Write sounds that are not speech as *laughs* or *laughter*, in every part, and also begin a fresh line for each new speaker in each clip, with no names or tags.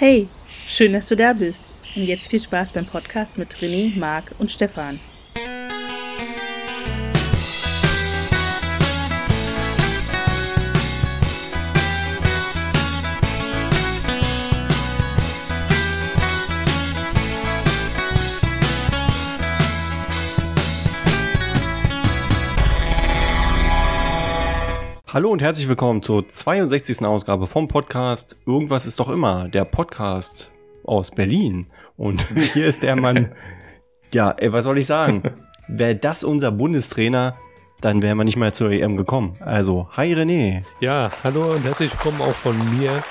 Hey, schön, dass du da bist. Und jetzt viel Spaß beim Podcast mit René, Marc und Stefan.
Hallo und herzlich willkommen zur 62. Ausgabe vom Podcast Irgendwas ist doch immer, der Podcast aus Berlin. Und *laughs* hier ist der Mann, ja, ey, was soll ich sagen? *laughs* Wäre das unser Bundestrainer, dann wären wir nicht mal zur EM gekommen. Also, hi René.
Ja, hallo und herzlich willkommen auch von mir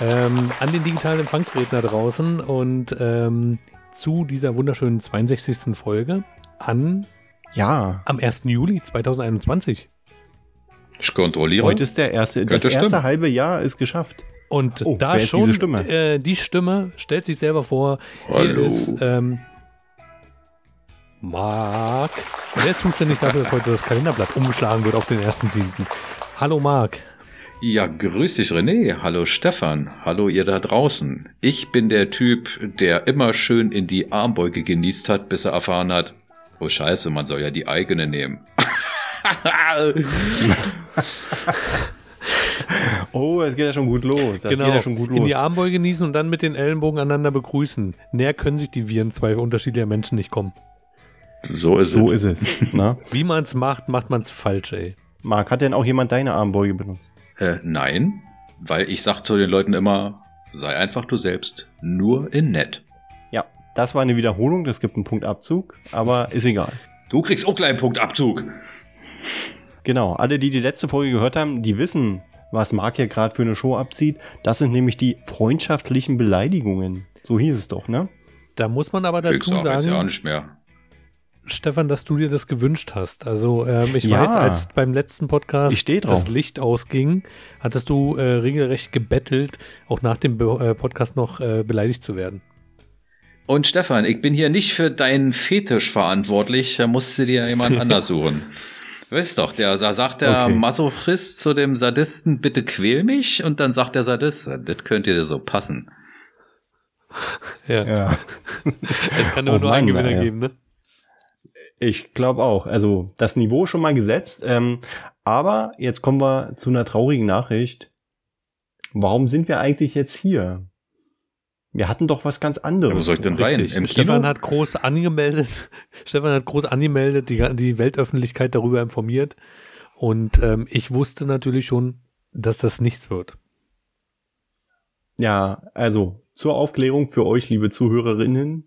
ähm, an den digitalen Empfangsredner draußen und ähm, zu dieser wunderschönen 62. Folge an
Ja,
am 1. Juli 2021.
Ich kontrolliere.
heute ist der erste, das
Könnte
erste
stimmen.
halbe Jahr ist geschafft.
Und
Oh,
da
wer ist
schon
diese Stimme?
Äh, die Stimme stellt sich selber vor. Hier
Hallo.
ist ähm, Marc. Und der ist zuständig dafür, dass heute das Kalenderblatt umgeschlagen wird auf den 1.7. Hallo Marc.
Ja, grüß dich René. Hallo Stefan. Hallo ihr da draußen. Ich bin der Typ, der immer schön in die Armbeuge genießt hat, bis er erfahren hat, oh scheiße, man soll ja die eigene nehmen. *laughs* *laughs*
Oh, es geht ja schon gut los. Das
genau.
geht ja schon gut
In die
los.
Armbeuge genießen und dann mit den Ellenbogen aneinander begrüßen. Näher können sich die Viren zwei unterschiedlicher Menschen nicht kommen.
so ist
So
es.
ist es. *laughs* Ne?
Wie man es macht, macht man es falsch, ey.
Marc, hat denn auch jemand deine Armbeuge benutzt?
Äh, nein, weil ich sag zu den Leuten immer, sei einfach du selbst, nur in nett.
Ja, das war eine Wiederholung, das gibt einen Punktabzug, aber ist egal.
Du kriegst auch gleich einen Punktabzug.
Genau, alle, die die letzte Folge gehört haben, die wissen, was Marc hier gerade für eine Show abzieht. Das sind nämlich die freundschaftlichen Beleidigungen. So hieß es doch, ne?
Da muss man aber dazu
auch jetzt ja auch
sagen,
nicht mehr.
Stefan, dass du dir das gewünscht hast. Also ähm, ich
Ja.
weiß, als beim letzten Podcast das Licht ausging, hattest du äh, regelrecht gebettelt, auch nach dem Be äh, Podcast noch äh, beleidigt zu werden.
Und Stefan, ich bin hier nicht für deinen Fetisch verantwortlich, da musst du dir jemand *laughs* anders suchen. Weißt doch, der, da sagt der
Okay.
Masochist zu dem Sadisten, bitte quäl mich, und dann sagt der Sadist, das könnte dir so passen.
Ja.
Ja. *laughs*
Es kann nur,
Oh
nur einen Gewinner
ey.
geben, ne?
Ich glaube auch. Also das Niveau schon mal gesetzt. Ähm, aber jetzt kommen wir zu einer traurigen Nachricht. Warum sind wir eigentlich jetzt hier? Wir hatten doch was ganz anderes.
Ja, wo soll ich denn sein? Im
Stefan
Kino?
hat groß angemeldet, *laughs* Stefan hat groß angemeldet, die, die Weltöffentlichkeit darüber informiert. Und ähm, ich wusste natürlich schon, dass das nichts wird.
Ja, also zur Aufklärung für euch, liebe Zuhörerinnen.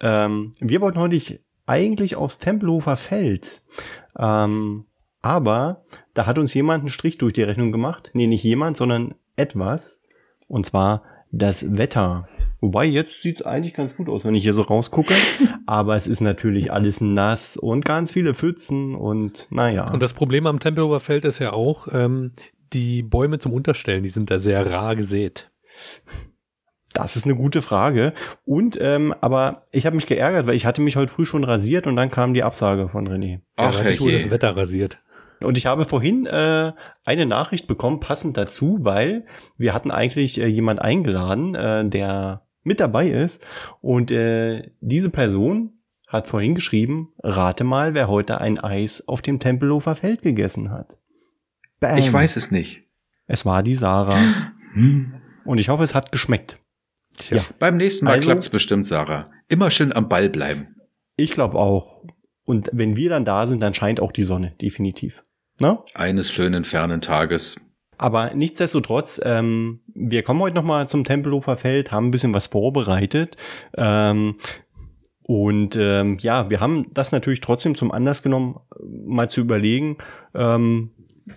Ähm, wir wollten heute eigentlich aufs Tempelhofer Feld. Ähm, aber da hat uns jemand einen Strich durch die Rechnung gemacht. Nee, nicht jemand, sondern etwas. Und zwar das Wetter. Wobei, jetzt sieht es eigentlich ganz gut aus, wenn ich hier so rausgucke. *laughs* aber es ist natürlich alles nass und ganz viele Pfützen und naja.
Und das Problem am Tempelhofer Feld ist ja auch, ähm, die Bäume zum Unterstellen, die sind da sehr rar gesät.
Das ist eine gute Frage. Und, ähm, aber ich habe mich geärgert, weil ich hatte mich heute früh schon rasiert und dann kam die Absage von René.
Ja,
Ach,
hat sich wohl das. Wetter rasiert.
Und ich habe vorhin äh, eine Nachricht bekommen, passend dazu, weil wir hatten eigentlich äh, jemand eingeladen, äh, der mit dabei ist. Und äh, diese Person hat vorhin geschrieben, rate mal, wer heute ein Eis auf dem Tempelhofer Feld gegessen hat. Bam.
Ich weiß es nicht.
Es war die Sarah. Und ich hoffe, es hat geschmeckt.
Tja.
Ja.
Beim nächsten Mal
Also-
klappt's bestimmt, Sarah. Immer schön am Ball bleiben.
Ich glaube auch. Und wenn wir dann da sind, dann scheint auch die Sonne, definitiv. Ne?
Eines schönen fernen Tages.
Aber nichtsdestotrotz, ähm, wir kommen heute nochmal zum Tempelhofer Feld, haben ein bisschen was vorbereitet. Ähm, und ähm, ja, wir haben das natürlich trotzdem zum Anlass genommen, mal zu überlegen, ähm,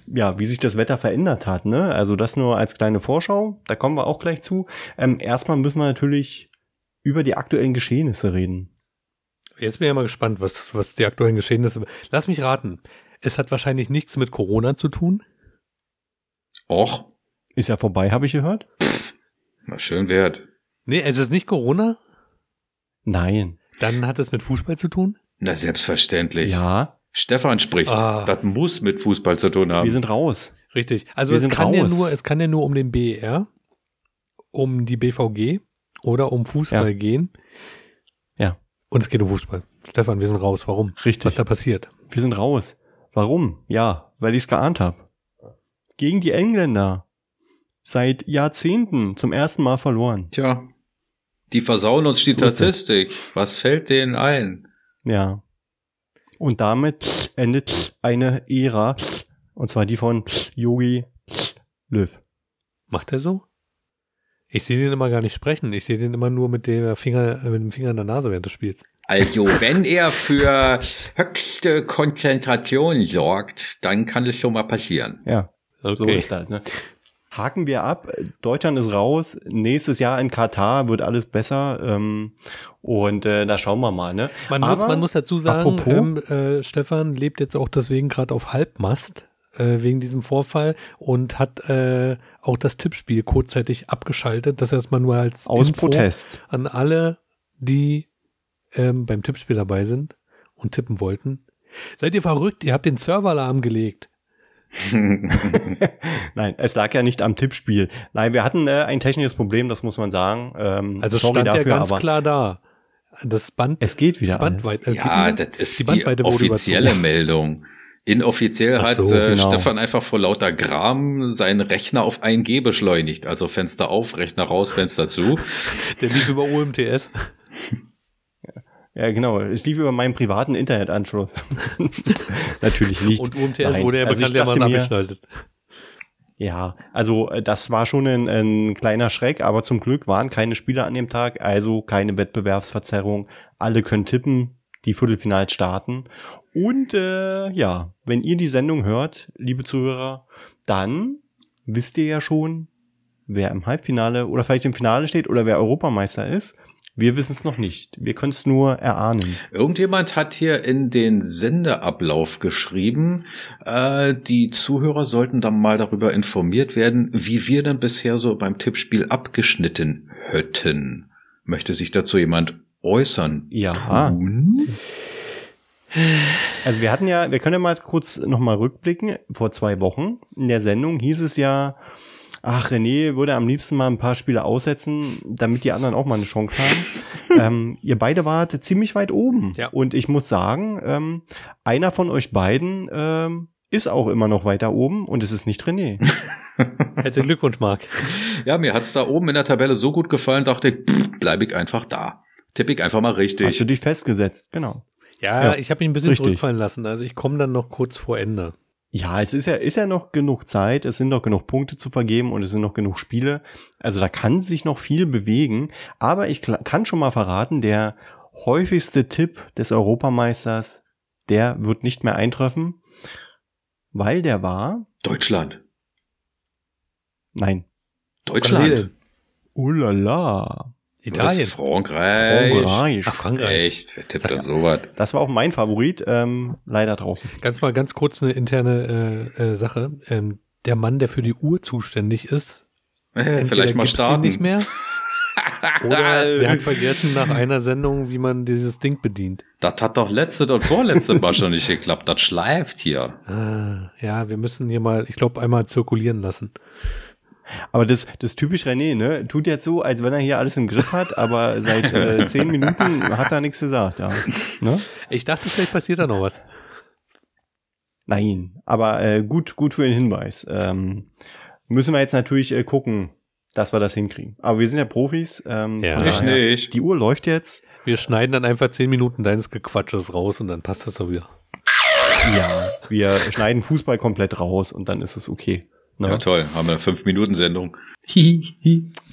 ja, wie sich das Wetter verändert hat. Ne? Also das nur als kleine Vorschau, da kommen wir auch gleich zu. Ähm, erstmal müssen wir natürlich über die aktuellen Geschehnisse reden.
Jetzt bin ich ja mal gespannt, was, was die aktuellen Geschehnisse. Lass mich raten. Es hat wahrscheinlich nichts mit Corona zu tun.
Och,
Ist ja vorbei, habe ich gehört?
na schön wert.
Nee, es ist nicht Corona.
Nein.
Dann hat es mit Fußball zu tun.
Na, selbstverständlich.
Ja,
Stefan spricht.
Ah.
Das muss mit Fußball zu tun haben.
wir sind raus.
Richtig. Also
Wir
es kann ja
raus.
nur, es kann ja nur um den BER um die BVG oder um Fußball
Ja.
gehen.
Ja.
Und es geht um Fußball. Stefan, wir sind raus. Warum?
Richtig.
Was da passiert?
Wir sind raus. Warum? Ja, weil ich es geahnt habe. Gegen die Engländer. Seit Jahrzehnten zum ersten Mal verloren.
Tja, die versauen uns die
So.
Statistik. Was fällt denen ein?
Ja. Und damit endet eine Ära. Und zwar die von Yogi Löw.
Macht er so? Ich sehe den immer gar nicht sprechen. Ich sehe den immer nur mit dem Finger, äh, mit dem Finger in der Nase während des Spiels.
Also, wenn er für *laughs* höchste Konzentration sorgt, dann kann es schon mal passieren.
Ja,
Okay.
so ist das. Ne? Haken wir ab. Deutschland ist raus. Nächstes Jahr in Katar wird alles besser. Ähm, und äh, da schauen wir mal. Ne?
Man muss,
Aber
man muss dazu sagen, ähm, äh, Stefan lebt jetzt auch deswegen gerade auf Halbmast äh, wegen diesem Vorfall und hat äh, auch das Tippspiel kurzzeitig abgeschaltet. Das erstmal nur als
Aus
Info
Protest.
an alle, die ähm, beim Tippspiel dabei sind und tippen wollten. Seid ihr verrückt? Ihr habt den Server lahmgelegt. *laughs*
Nein, es lag ja nicht am Tippspiel. Nein, wir hatten äh, ein technisches Problem, das muss man sagen. Ähm,
Also
sorry
stand
dafür,
ja ganz
aber
klar da. Das Band,
es geht wieder.
die. Bandweite, äh, geht
Ja,
wieder?
das ist
Die
die,
Bandweite wurde
offizielle. Meldung. Inoffiziell
Ach
hat
so,
äh,
genau.
Stefan einfach vor lauter Gram seinen Rechner auf 1G beschleunigt. Also Fenster auf, Rechner raus, Fenster zu. *laughs*
Der lief über UMTS.
Ja, genau. Es lief über meinen privaten Internetanschluss. *laughs* Natürlich nicht.
Und UMTS
Nein.
wurde ja
Also mir-
abgeschaltet.
Ja, also äh, das war schon ein, ein kleiner Schreck, aber zum Glück waren keine Spieler an dem Tag, also keine Wettbewerbsverzerrung. Alle können tippen, die Viertelfinals starten. Und äh, ja, wenn ihr die Sendung hört, liebe Zuhörer, dann wisst ihr ja schon, wer im Halbfinale oder vielleicht im Finale steht oder wer Europameister ist. Wir wissen es noch nicht. Wir können es nur erahnen.
Irgendjemand hat hier in den Sendeablauf geschrieben, äh, die Zuhörer sollten dann mal darüber informiert werden, wie wir denn bisher so beim Tippspiel abgeschnitten hätten. Möchte sich dazu jemand äußern?
Ja.
Tun?
Also wir hatten ja, wir können ja mal kurz nochmal rückblicken. Vor zwei Wochen in der Sendung hieß es ja, ach René würde am liebsten mal ein paar Spiele aussetzen, damit die anderen auch mal eine Chance haben. *laughs* ähm, ihr beide wart ziemlich weit oben.
Ja.
Und ich muss sagen, ähm, einer von euch beiden ähm, ist auch immer noch weiter oben und es ist nicht René. *laughs*
Herzlichen Glückwunsch, Marc.
Ja, mir hat's da oben in der Tabelle so gut gefallen, dachte ich, pff, bleib ich einfach da. Tipp ich einfach mal
Hast
richtig.
du dich festgesetzt, genau.
Ja,
Ja,
ich habe ihn ein bisschen
richtig.
zurückfallen lassen. Also ich komme dann noch kurz vor Ende.
Ja, es ist ja, ist ja noch genug Zeit, es sind noch genug Punkte zu vergeben und es sind noch genug Spiele. Also da kann sich noch viel bewegen. Aber ich kann schon mal verraten, der häufigste Tipp des Europameisters, der wird nicht mehr eintreffen, weil der war,
Deutschland.
nein,
Deutschland.
ulala,
Italien.
Was? Frankreich.
Frankreich.
Ach, Frankreich.
Echt? Wer tippt denn sowas?
Das war auch mein Favorit, ähm, leider draußen.
Ganz mal ganz kurz eine interne äh, äh, Sache. Ähm, der Mann, der für die Uhr zuständig ist,
Äh, *laughs* vielleicht mal
gibt's den
starten.
nicht mehr *laughs* oder der hat vergessen nach einer Sendung, wie man dieses Ding bedient.
Das hat doch letzte und vorletzte Mal schon nicht geklappt. Das schleift hier.
Ah, ja, wir müssen hier mal, ich glaube, einmal zirkulieren lassen.
Aber das, das typisch René, ne? Tut jetzt so, als wenn er hier alles im Griff hat, aber seit äh, *laughs* zehn Minuten hat er nichts gesagt. Ja. Ne?
Ich dachte, vielleicht passiert da noch was.
Nein, aber äh, gut, gut für den Hinweis. Ähm, müssen wir jetzt natürlich äh, gucken, dass wir das hinkriegen. Aber wir sind ja Profis. Ähm,
Ja.
Ich
daher,
nicht.
Die Uhr läuft jetzt.
Wir schneiden dann einfach zehn Minuten deines Gequatsches raus und dann passt das so wieder.
Ja, wir schneiden Fußball komplett raus und dann ist es okay. Ne?
Ja, toll. Haben wir eine 5-Minuten-Sendung. *laughs*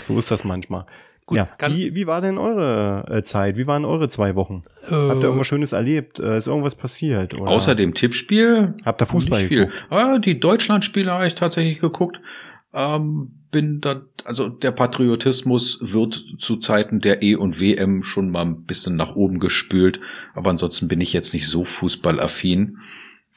so ist das manchmal.
Gut,
ja,
kann-
wie, wie war denn eure äh, Zeit? Wie waren eure zwei Wochen? Habt ihr
Äh,
irgendwas Schönes erlebt? Äh, ist irgendwas passiert? Oder?
Außer dem Tippspiel.
Habt ihr Fußball
nicht viel.
geguckt?
Ah, die Deutschlandspiele habe ich tatsächlich geguckt. Ähm, bin da, also der Patriotismus wird zu Zeiten der E und WM schon mal ein bisschen nach oben gespült, aber ansonsten bin ich jetzt nicht so fußballaffin.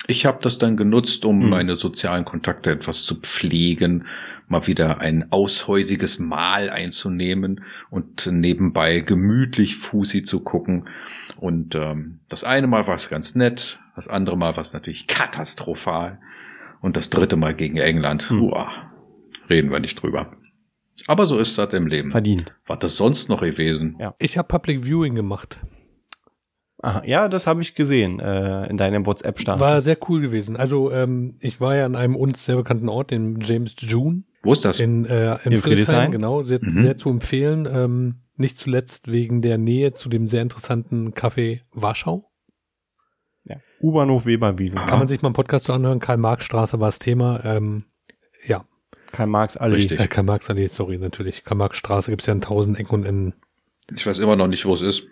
Ich habe das dann genutzt, um
Hm.
meine sozialen Kontakte etwas zu pflegen, mal wieder ein aushäusiges Mahl einzunehmen und nebenbei gemütlich Fusi zu gucken. Und ähm, das eine Mal war es ganz nett, das andere Mal war es natürlich katastrophal und das dritte Mal gegen England.
Hm.
Uah, reden wir nicht drüber. Aber so ist das im Leben.
Verdient.
Was das sonst noch gewesen?
Ja.
Ich habe Public Viewing gemacht.
Aha, ja, das habe ich gesehen äh, in deinem WhatsApp-Stand.
War sehr cool gewesen. Also ähm, ich war ja an einem uns sehr bekannten Ort, dem James June
Wo ist das?
in, äh, in,
In
Friedrichshain,
Friedrichshain?
genau, sehr,
Mhm.
sehr zu empfehlen. Ähm, nicht zuletzt wegen der Nähe zu dem sehr interessanten Café Warschau.
ja. U-Bahnhof Weberwiesen.
Kann man sich mal einen Podcast zu anhören. Karl-Marx-Straße war das Thema. Ähm, ja,
Karl-Marx-Allee.
Richtig.
äh, Karl-Marx-Allee, sorry, natürlich. Karl-Marx-Straße gibt es ja in tausend Ecken und Enden.
Ich weiß immer noch nicht, wo es ist.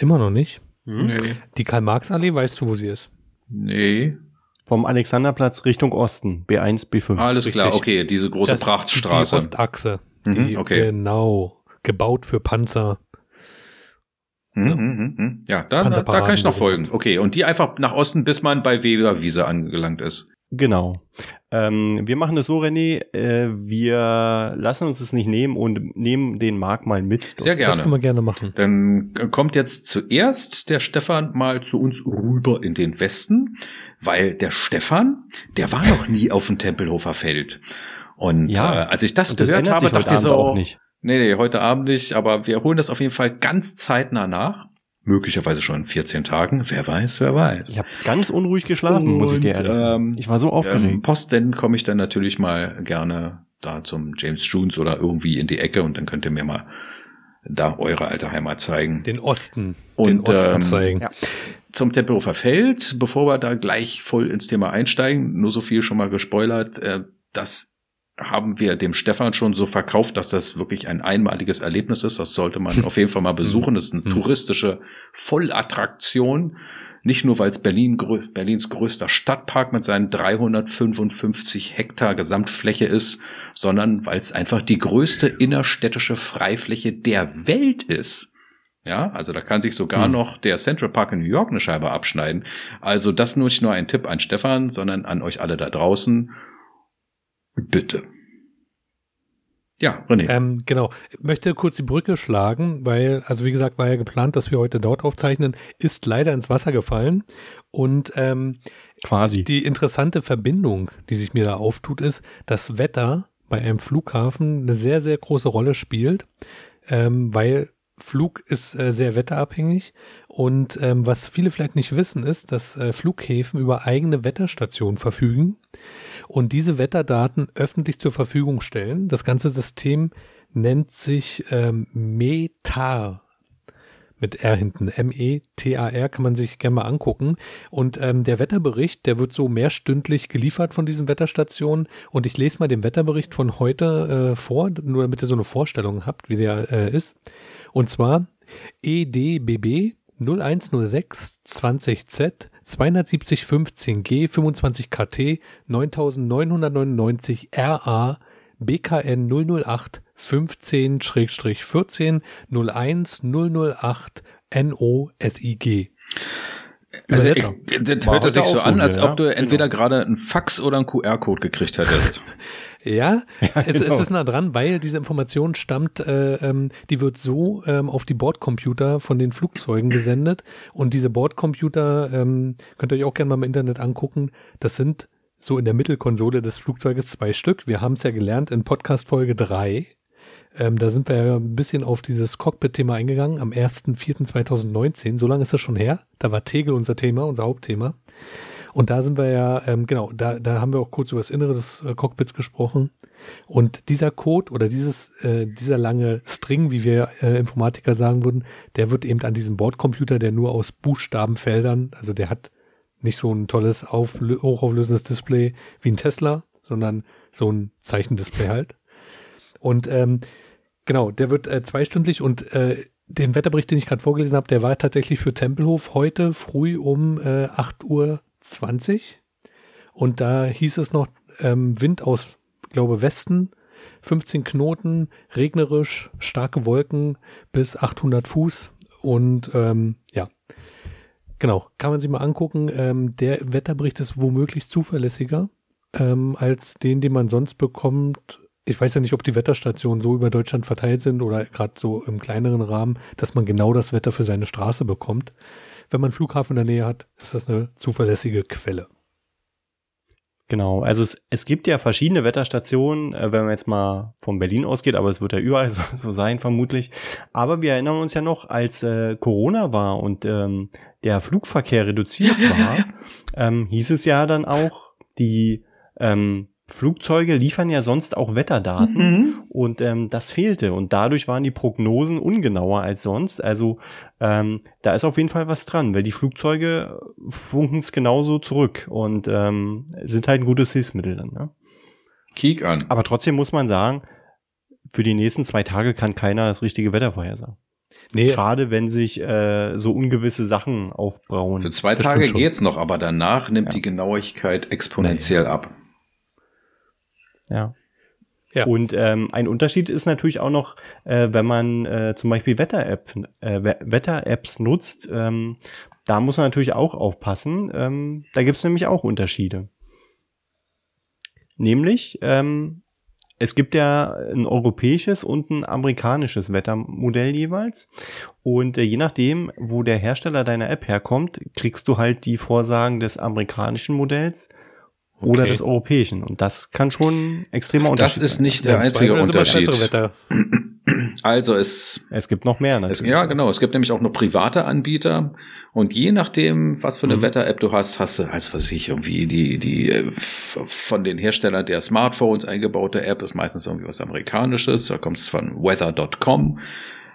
Immer noch nicht.
Hm?
Nee.
Die Karl-Marx-Allee, weißt du, wo sie ist?
Nee.
Vom Alexanderplatz Richtung Osten. B1, B5.
Alles
Richtig.
klar, okay, diese große
Das-
Prachtstraße.
Die Ostachse.
Mhm,
Die,
okay.
Genau. Gebaut für Panzer.
Mhm, mhm, mhm. Ja, da, da, kann ich noch folgen. Okay, und die einfach nach Osten, bis man bei Weberwiese angelangt ist.
Genau. Ähm, wir machen es so, René. Äh, wir lassen uns das nicht nehmen und nehmen den Marc mal mit.
Sehr
Das können
gerne.
wir gerne machen.
Dann kommt jetzt zuerst der Stefan mal zu uns rüber in den Westen, weil der Stefan, der war noch nie auf dem Tempelhofer Feld. Und
Ja,
äh, als ich das,
das
gehört habe, dachte ich
Abend
so,
auch nicht.
nee, nee, heute Abend nicht, aber wir holen das auf jeden Fall ganz zeitnah nach. Möglicherweise schon in 14 Tagen. Wer weiß, wer weiß.
Ich habe ganz unruhig geschlafen, muss ich dir
Und,
ehrlich sagen.
ähm,
Ich war so
Ähm,
aufgeregt.
Postwenden komme ich dann natürlich mal gerne da zum James Jones oder irgendwie in die Ecke und dann könnt ihr mir mal da eure alte Heimat zeigen.
Den Osten.
Und,
den Osten
ähm,
zeigen.
ja.
Zum Tempelhofer Feld, bevor wir da gleich voll ins Thema einsteigen, nur so viel schon mal gespoilert, äh, das haben wir dem Stefan schon so verkauft, dass das wirklich ein einmaliges Erlebnis ist. Das sollte man *laughs* auf jeden Fall mal besuchen. Das ist eine
Hm.
touristische Vollattraktion. Nicht nur, weil es Berlin, Berlins größter Stadtpark mit seinen 355 Hektar Gesamtfläche ist, sondern weil es einfach die größte innerstädtische Freifläche der Welt ist. Ja, also da kann sich sogar
Hm.
noch der Central Park in New York eine Scheibe abschneiden. Also das nur nicht nur ein Tipp an Stefan, sondern an euch alle da draußen. Bitte. Ja, René.
Ähm, genau. Ich möchte kurz die Brücke schlagen, weil, also wie gesagt, war ja geplant, dass wir heute dort aufzeichnen, ist leider ins Wasser gefallen. Und ähm,
Quasi.
die interessante Verbindung, die sich mir da auftut, ist, dass Wetter bei einem Flughafen eine sehr, sehr große Rolle spielt, ähm, weil Flug ist äh, sehr wetterabhängig. Und ähm, was viele vielleicht nicht wissen, ist, dass äh, Flughäfen über eigene Wetterstationen verfügen und diese Wetterdaten öffentlich zur Verfügung stellen. Das ganze System nennt sich ähm, METAR mit R hinten. M-E-T-A-R kann man sich gerne mal angucken. Und ähm, der Wetterbericht, der wird so mehrstündlich geliefert von diesen Wetterstationen. Und ich lese mal den Wetterbericht von heute äh, vor, nur damit ihr so eine Vorstellung habt, wie der äh, ist. Und zwar E EDBB 0106 20Z 270 15G 25 KT 9999 RA BKN 008 15-14 01 008 NOSIG.
Also ex- das hört sich so an, als
ja.
ob du entweder
Genau.
gerade einen Fax oder einen QR-Code gekriegt hättest. *laughs*
Ja, *laughs* es,
genau.
es ist nah dran, weil diese Information stammt, äh, ähm, die wird so ähm, auf die Bordcomputer von den Flugzeugen gesendet. Und diese Bordcomputer, ähm, könnt ihr euch auch gerne mal im Internet angucken, das sind so in der Mittelkonsole des Flugzeuges zwei Stück. Wir haben es ja gelernt in Podcast Folge 3. Ähm, da sind wir ja ein bisschen auf dieses Cockpit-Thema eingegangen am 1.4.2019. So lange ist das schon her. Da war Tegel unser Thema, unser Hauptthema. Und da sind wir ja, ähm, genau, da, da haben wir auch kurz über das Innere des äh, Cockpits gesprochen. Und dieser Code oder dieses, äh, dieser lange String, wie wir äh, Informatiker sagen würden, der wird eben an diesem Bordcomputer, der nur aus Buchstabenfeldern, also der hat nicht so ein tolles auflö- hochauflösendes Display wie ein Tesla, sondern so ein Zeichendisplay halt. Und ähm, genau, der wird äh, zweistündlich und äh, den Wetterbericht, den ich gerade vorgelesen habe, der war tatsächlich für Tempelhof heute früh um äh, 8 Uhr 20. Und da hieß es noch ähm, Wind aus, glaube Westen, 15 Knoten, regnerisch, starke Wolken bis 800 Fuß. Und ähm, ja, genau, kann man sich mal angucken. Ähm, der Wetterbericht ist womöglich zuverlässiger ähm, als den, den man sonst bekommt. Ich weiß ja nicht, ob die Wetterstationen so über Deutschland verteilt sind oder gerade so im kleineren Rahmen, dass man genau das Wetter für seine Straße bekommt. Wenn man einen Flughafen in der Nähe hat, ist das eine zuverlässige Quelle.
Genau, also es, es gibt ja verschiedene Wetterstationen, äh, wenn man jetzt mal von Berlin ausgeht, aber es wird ja überall *laughs* so, so sein, vermutlich. Aber wir erinnern uns ja noch, als äh, Corona war und ähm, der Flugverkehr reduziert war, *laughs* ähm, hieß es ja dann auch, die ähm, Flugzeuge liefern ja sonst auch Wetterdaten
Mhm.
und ähm, das fehlte und dadurch waren die Prognosen ungenauer als sonst. Also ähm, da ist auf jeden Fall was dran, weil die Flugzeuge funken es genauso zurück und ähm, sind halt ein gutes Hilfsmittel dann. Ne?
Kiek an.
Aber trotzdem muss man sagen, für die nächsten zwei Tage kann keiner das richtige Wetter vorhersagen.
Nee,
Gerade wenn sich äh, so ungewisse Sachen aufbrauen.
Für zwei
Das
Tage geht's noch, aber danach nimmt
Ja.
die Genauigkeit exponentiell ab.
Ja.
Ja.
Und ähm, ein Unterschied ist natürlich auch noch, äh, wenn man äh, zum Beispiel Wetter-App, äh, We- Wetter-Apps nutzt, ähm, da muss man natürlich auch aufpassen. Ähm, da gibt es nämlich auch Unterschiede. Nämlich, ähm, es gibt ja ein europäisches und ein amerikanisches Wettermodell jeweils. Und äh, je nachdem, wo der Hersteller deiner App herkommt, kriegst du halt die Vorsagen des amerikanischen Modells oder
Okay.
des europäischen. Und das kann schon extremer
Das
Unterschied
ist
sein.
nicht der einzige
Zweifel ist das
Unterschied. *clears throat* Also es
Es gibt noch mehr
Es,
natürlich.
ja, genau. Es gibt nämlich auch noch private Anbieter. Und je nachdem, was für eine
Mhm.
Wetter-App du hast, hast du, also was weiß ich, irgendwie die, die äh, von den Herstellern der Smartphones eingebaute App ist meistens irgendwie was Amerikanisches. Da kommt es von weather.com.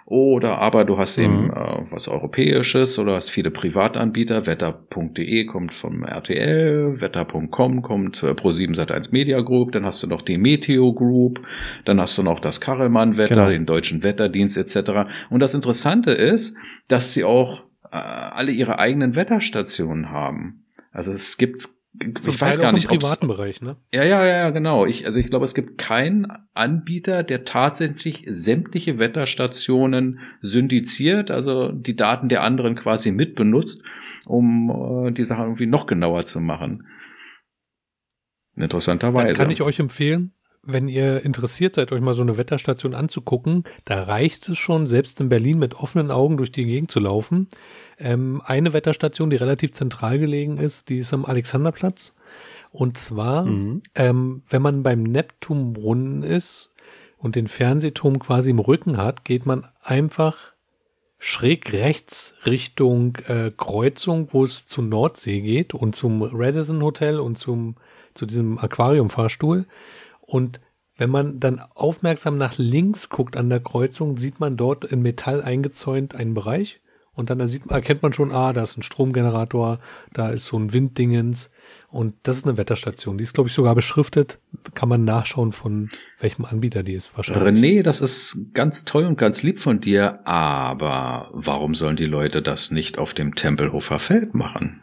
Oder aber du hast eben
Mhm.
äh, was Europäisches oder hast viele Privatanbieter. Wetter.de kommt vom RTL, Wetter.com kommt äh, Pro7 Sat1 Media Group, dann hast du noch die Meteo Group, dann hast du noch das Karelmann Wetter,
Genau.
den deutschen Wetterdienst etc. Und das Interessante ist, dass sie auch äh, alle ihre eigenen Wetterstationen haben. Also es gibt
Zum
ich weiß
Teil
gar
auch
nicht,
im privaten Bereich, ne?
ja, ja, ja, genau. Ich, also ich glaube, es gibt keinen Anbieter, der tatsächlich sämtliche Wetterstationen syndiziert, also die Daten der anderen quasi mitbenutzt, um äh, die Sache irgendwie noch genauer zu machen. Interessanterweise.
Dann kann ich euch empfehlen, wenn ihr interessiert seid, euch mal so eine Wetterstation anzugucken, da reicht es schon, selbst in Berlin mit offenen Augen durch die Gegend zu laufen. Ähm, eine Wetterstation, die relativ zentral gelegen ist, die ist am Alexanderplatz. Und zwar,
Mhm.
ähm, wenn man beim Neptunbrunnen ist und den Fernsehturm quasi im Rücken hat, geht man einfach schräg rechts Richtung äh, Kreuzung, wo es zur Nordsee geht und zum Radisson Hotel und zum, zu diesem Aquariumfahrstuhl. Und wenn man dann aufmerksam nach links guckt an der Kreuzung, sieht man dort in Metall eingezäunt einen Bereich. Und dann sieht, erkennt man schon, ah, da ist ein Stromgenerator, da ist so ein Winddingens. Und das ist eine Wetterstation. Die ist, glaube ich, sogar beschriftet. Kann man nachschauen, von welchem Anbieter die ist wahrscheinlich.
René, das ist ganz toll und ganz lieb von dir, aber warum sollen die Leute das nicht auf dem Tempelhofer Feld machen?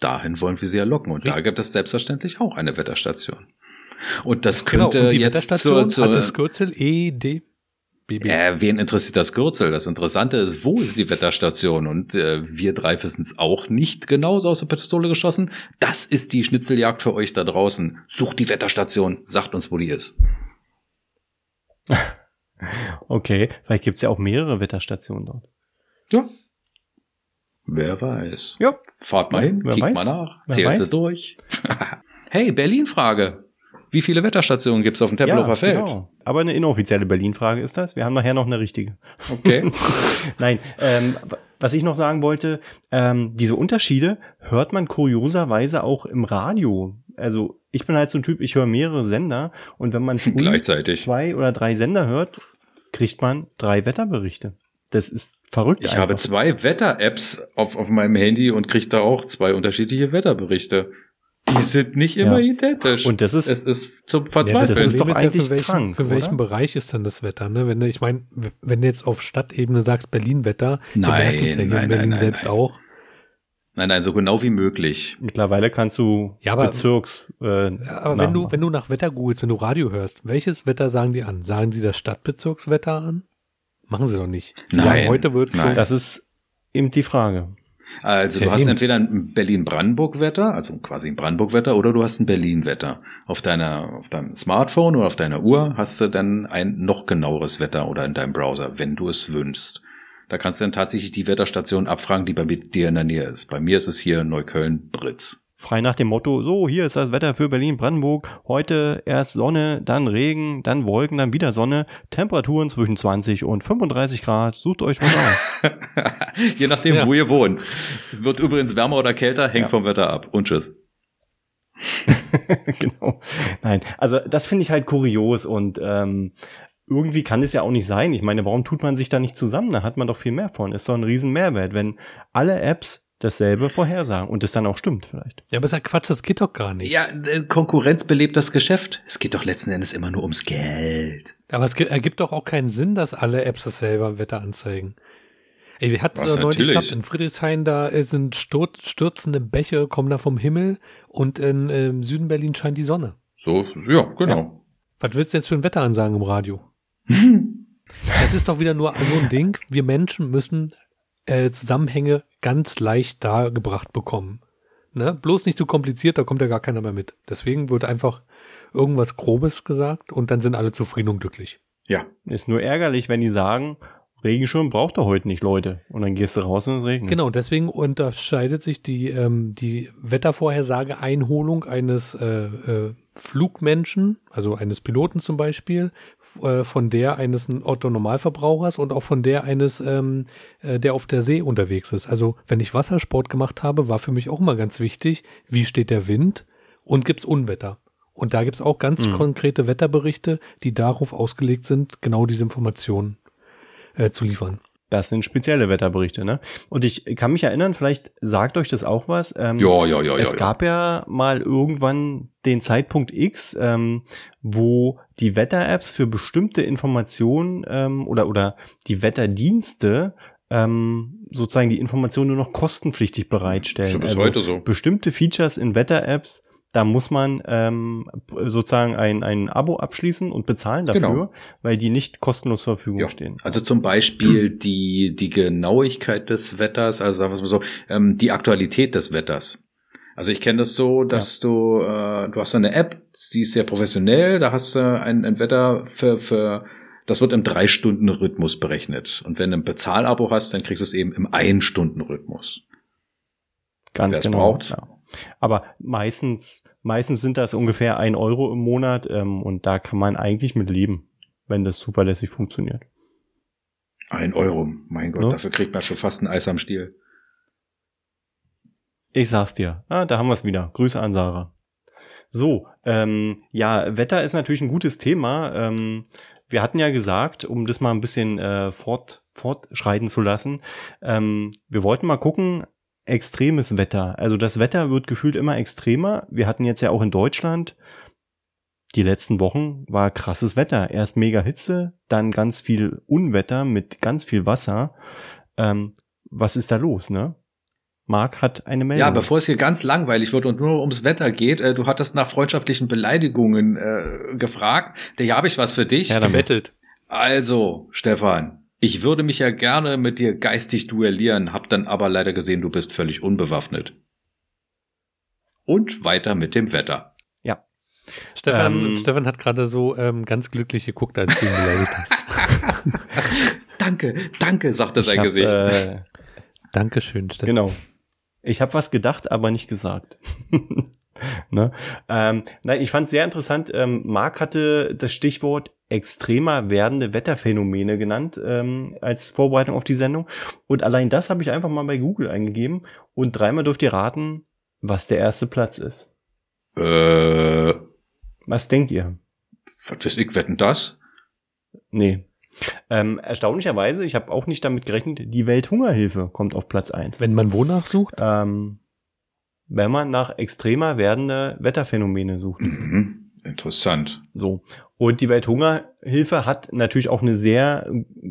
Dahin wollen wir sie ja locken und da
Richtig.
gibt es selbstverständlich auch eine Wetterstation. Und das
Genau,
könnte
und die
jetzt
Wetterstation
zur, zur,
hat das Kürzel E EDBB.
Äh, wen interessiert das Kürzel? Das Interessante ist, wo ist die Wetterstation? Und äh, wir drei wissen es auch nicht genauso aus der Pistole geschossen. Das ist die Schnitzeljagd für euch da draußen. Sucht die Wetterstation, sagt uns, wo die ist. *laughs*
Okay, vielleicht gibt's ja auch mehrere Wetterstationen dort.
Ja. Wer weiß.
Ja.
Fahrt mal hin,
Wer weiß.
mal nach, zählt sie durch. *laughs* hey, Berlin-Frage. Wie viele Wetterstationen gibt's auf dem Tempelhofer Feld?
genau. Aber eine inoffizielle Berlin-Frage ist das. Wir haben nachher noch eine richtige.
Okay. *laughs*
Nein, ähm, was ich noch sagen wollte, ähm, diese Unterschiede hört man kurioserweise auch im Radio. Also ich bin halt so ein Typ, ich höre mehrere Sender und wenn man *laughs*
Gleichzeitig.
zwei oder drei Sender hört, kriegt man drei Wetterberichte. Das ist verrückt.
Ich habe
einfach.
zwei Wetter-Apps auf, auf meinem Handy und kriege da auch zwei unterschiedliche Wetterberichte. Die sind nicht immer
Ja.
identisch.
Und das ist-
es ist zum
Ja, das
Verzweifeln.
ist doch eigentlich
für welchen,
krank,
für welchen? Bereich ist dann das Wetter? Ne? Wenn du, ich meine, wenn du jetzt auf Stadtebene sagst Berlin-Wetter, wir
Nein,
merken es ja hier
nein,
in
nein,
Berlin
nein,
selbst
nein.
auch.
nein, nein, so genau wie möglich.
Mittlerweile kannst du
Ja, aber-
Bezirks. Äh,
Ja, Aber wenn du, wenn du nach Wetter googelst, wenn du Radio hörst, welches Wetter sagen die an? Sagen die das Stadtbezirkswetter an? Machen sie doch nicht. Die
Nein,
sagen, heute wird so.
nein.
das ist eben die Frage.
Also du
Ja,
hast
eben.
entweder ein Berlin-Brandenburg-Wetter, also quasi ein Brandenburg-Wetter, oder du hast ein Berlin-Wetter. Auf deiner, auf deinem Smartphone oder auf deiner Uhr hast du dann ein noch genaueres Wetter oder in deinem Browser, wenn du es wünschst. Da kannst du dann tatsächlich die Wetterstation abfragen, die bei dir in der Nähe ist. Bei mir ist es hier Neukölln-Britz.
Frei nach dem Motto, so, hier ist das Wetter für Berlin-Brandenburg, heute erst Sonne, dann Regen, dann Wolken, dann wieder Sonne, Temperaturen zwischen 20 und 35 Grad, sucht euch was aus. *laughs*
Je nachdem,
Ja.
wo ihr wohnt. Wird übrigens wärmer oder kälter, hängt
Ja.
vom Wetter ab. Und tschüss. *laughs*
genau. Nein, also das finde ich halt kurios und ähm, irgendwie kann es ja auch nicht sein. Ich meine, warum tut man sich da nicht zusammen? Da hat man doch viel mehr von. Ist doch ein riesen Mehrwert, wenn alle Apps dasselbe vorhersagen und es dann auch stimmt vielleicht.
Ja, aber ist ja Quatsch, das geht doch gar nicht.
Ja, äh, Konkurrenz belebt das Geschäft. Es geht doch letzten Endes immer nur ums Geld.
Aber es ergibt doch auch keinen Sinn, dass alle Apps dasselbe Wetter anzeigen. Ey, wir hatten es neulich gehabt, in Friedrichshain, da äh, sind stur stürzende Bäche, kommen da vom Himmel und in ähm, Süden Berlin scheint die Sonne.
So, ja, genau.
Was willst du jetzt für ein Wetter ansagen im Radio? *laughs* Es ist doch wieder nur so ein Ding, wir Menschen müssen äh, Zusammenhänge ganz leicht dargebracht bekommen. Ne? Bloß nicht zu kompliziert, da kommt ja gar keiner mehr mit. Deswegen wird einfach irgendwas Grobes gesagt und dann sind alle zufrieden und glücklich.
Ja.
Ist nur ärgerlich, wenn die sagen, Regenschirm braucht er heute nicht, Leute. Und dann gehst du raus und es regnet.
Genau, deswegen unterscheidet sich die, ähm, die Wettervorhersage Einholung eines äh, äh, Flugmenschen, also eines Piloten zum Beispiel, äh, von der eines Otto-Normalverbrauchers und auch von der eines, ähm, äh, der auf der See unterwegs ist. Also wenn ich Wassersport gemacht habe, war für mich auch immer ganz wichtig, wie steht der Wind und gibt's Unwetter. Und da gibt's auch ganz
Mhm.
konkrete Wetterberichte, die darauf ausgelegt sind, genau diese Informationen äh, zu liefern.
Das sind spezielle Wetterberichte, ne? Und ich kann mich erinnern, vielleicht sagt euch das auch was. Ähm,
Ja, ja, ja,
es
ja, ja.
gab ja mal irgendwann den Zeitpunkt X, ähm, wo die Wetter-Apps für bestimmte Informationen ähm, oder, oder die Wetterdienste ähm, sozusagen die Informationen nur noch kostenpflichtig
Ist ja
bereitstellen.
bis
Also
heute so.
bestimmte Features in Wetter-Apps, da muss man ähm, sozusagen ein, ein Abo abschließen und bezahlen dafür,
Genau.
weil die nicht kostenlos zur Verfügung
Ja.
stehen.
Also zum Beispiel *clears throat* die, die Genauigkeit des Wetters, also sagen wir mal so, ähm, die Aktualität des Wetters. Also ich kenne das so, dass du, äh, du hast eine App, die ist sehr professionell, da hast du ein, ein Wetter für, für, das wird im Drei-Stunden-Rhythmus berechnet. Und wenn du ein Bezahlabo hast, dann kriegst du es eben im Ein-Stunden-Rhythmus.
Ganz
Wer's
genau.
braucht.
Ja. Aber meistens, meistens sind das ungefähr ein Euro im Monat ähm, und da kann man eigentlich mit leben, wenn das zuverlässig funktioniert.
Ein Euro, mein Gott,
Ne?
dafür kriegt man schon fast ein Eis am Stiel.
Ich sag's dir. Ah, da haben wir's wieder. Grüße an Sarah. So, ähm, ja, Wetter ist natürlich ein gutes Thema. Ähm, wir hatten ja gesagt, um das mal ein bisschen äh, fort, fortschreiten zu lassen, ähm, wir wollten mal gucken, extremes Wetter. Also das Wetter wird gefühlt immer extremer. Wir hatten jetzt ja auch in Deutschland die letzten Wochen war krasses Wetter. Erst mega Hitze, dann ganz viel Unwetter mit ganz viel Wasser. Ähm, was ist da los, ne? Marc hat eine Meldung.
Ja, bevor es hier ganz langweilig wird und nur ums Wetter geht, äh, du hattest nach freundschaftlichen Beleidigungen äh, gefragt. Da hier habe ich was für dich.
Ja, damit.
Gebettelt.
Also, Stefan, ich würde mich ja gerne mit dir geistig duellieren, hab dann aber leider gesehen, du bist völlig unbewaffnet. Und weiter mit dem Wetter.
Stefan,
Ähm.
Stefan hat gerade so ähm, ganz glücklich geguckt, als du ihn beleidigt hast. *laughs*
Danke, danke, sagte sein
hab,
Gesicht.
Äh,
Dankeschön, Stefan.
genau. Ich habe was gedacht, aber nicht gesagt. *laughs* *laughs* ne? ähm, nein, ich fand sehr interessant. Ähm, Marc hatte das Stichwort extremer werdende Wetterphänomene genannt ähm, als Vorbereitung auf die Sendung. Und allein das habe ich einfach mal bei Google eingegeben. Und dreimal dürft ihr raten, was der erste Platz ist.
äh,
Was denkt ihr?
was weiß ich, wetten das?
Nee. Ähm, erstaunlicherweise, ich habe auch nicht damit gerechnet, die Welthungerhilfe kommt auf Platz eins.
Wenn man wonach sucht?
Ähm, wenn man nach extremer werdende Wetterphänomene sucht.
Mhm, interessant.
So. Und die Welthungerhilfe hat natürlich auch eine sehr,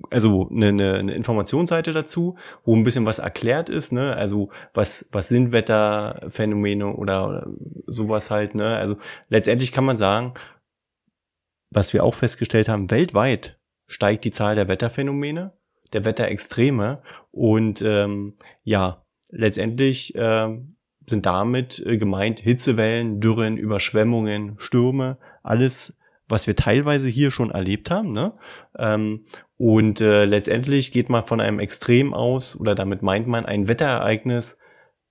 also eine, eine, eine Informationsseite dazu, wo ein bisschen was erklärt ist, ne? Also was, was sind Wetterphänomene oder, oder sowas halt, ne? Also letztendlich kann man sagen, was wir auch festgestellt haben, weltweit steigt die Zahl der Wetterphänomene, der Wetterextreme und ähm, ja, letztendlich ähm, sind damit äh, gemeint Hitzewellen, Dürren, Überschwemmungen, Stürme, alles, was wir teilweise hier schon erlebt haben. Ne? Ähm, und äh, letztendlich geht man von einem Extrem aus oder damit meint man ein Wetterereignis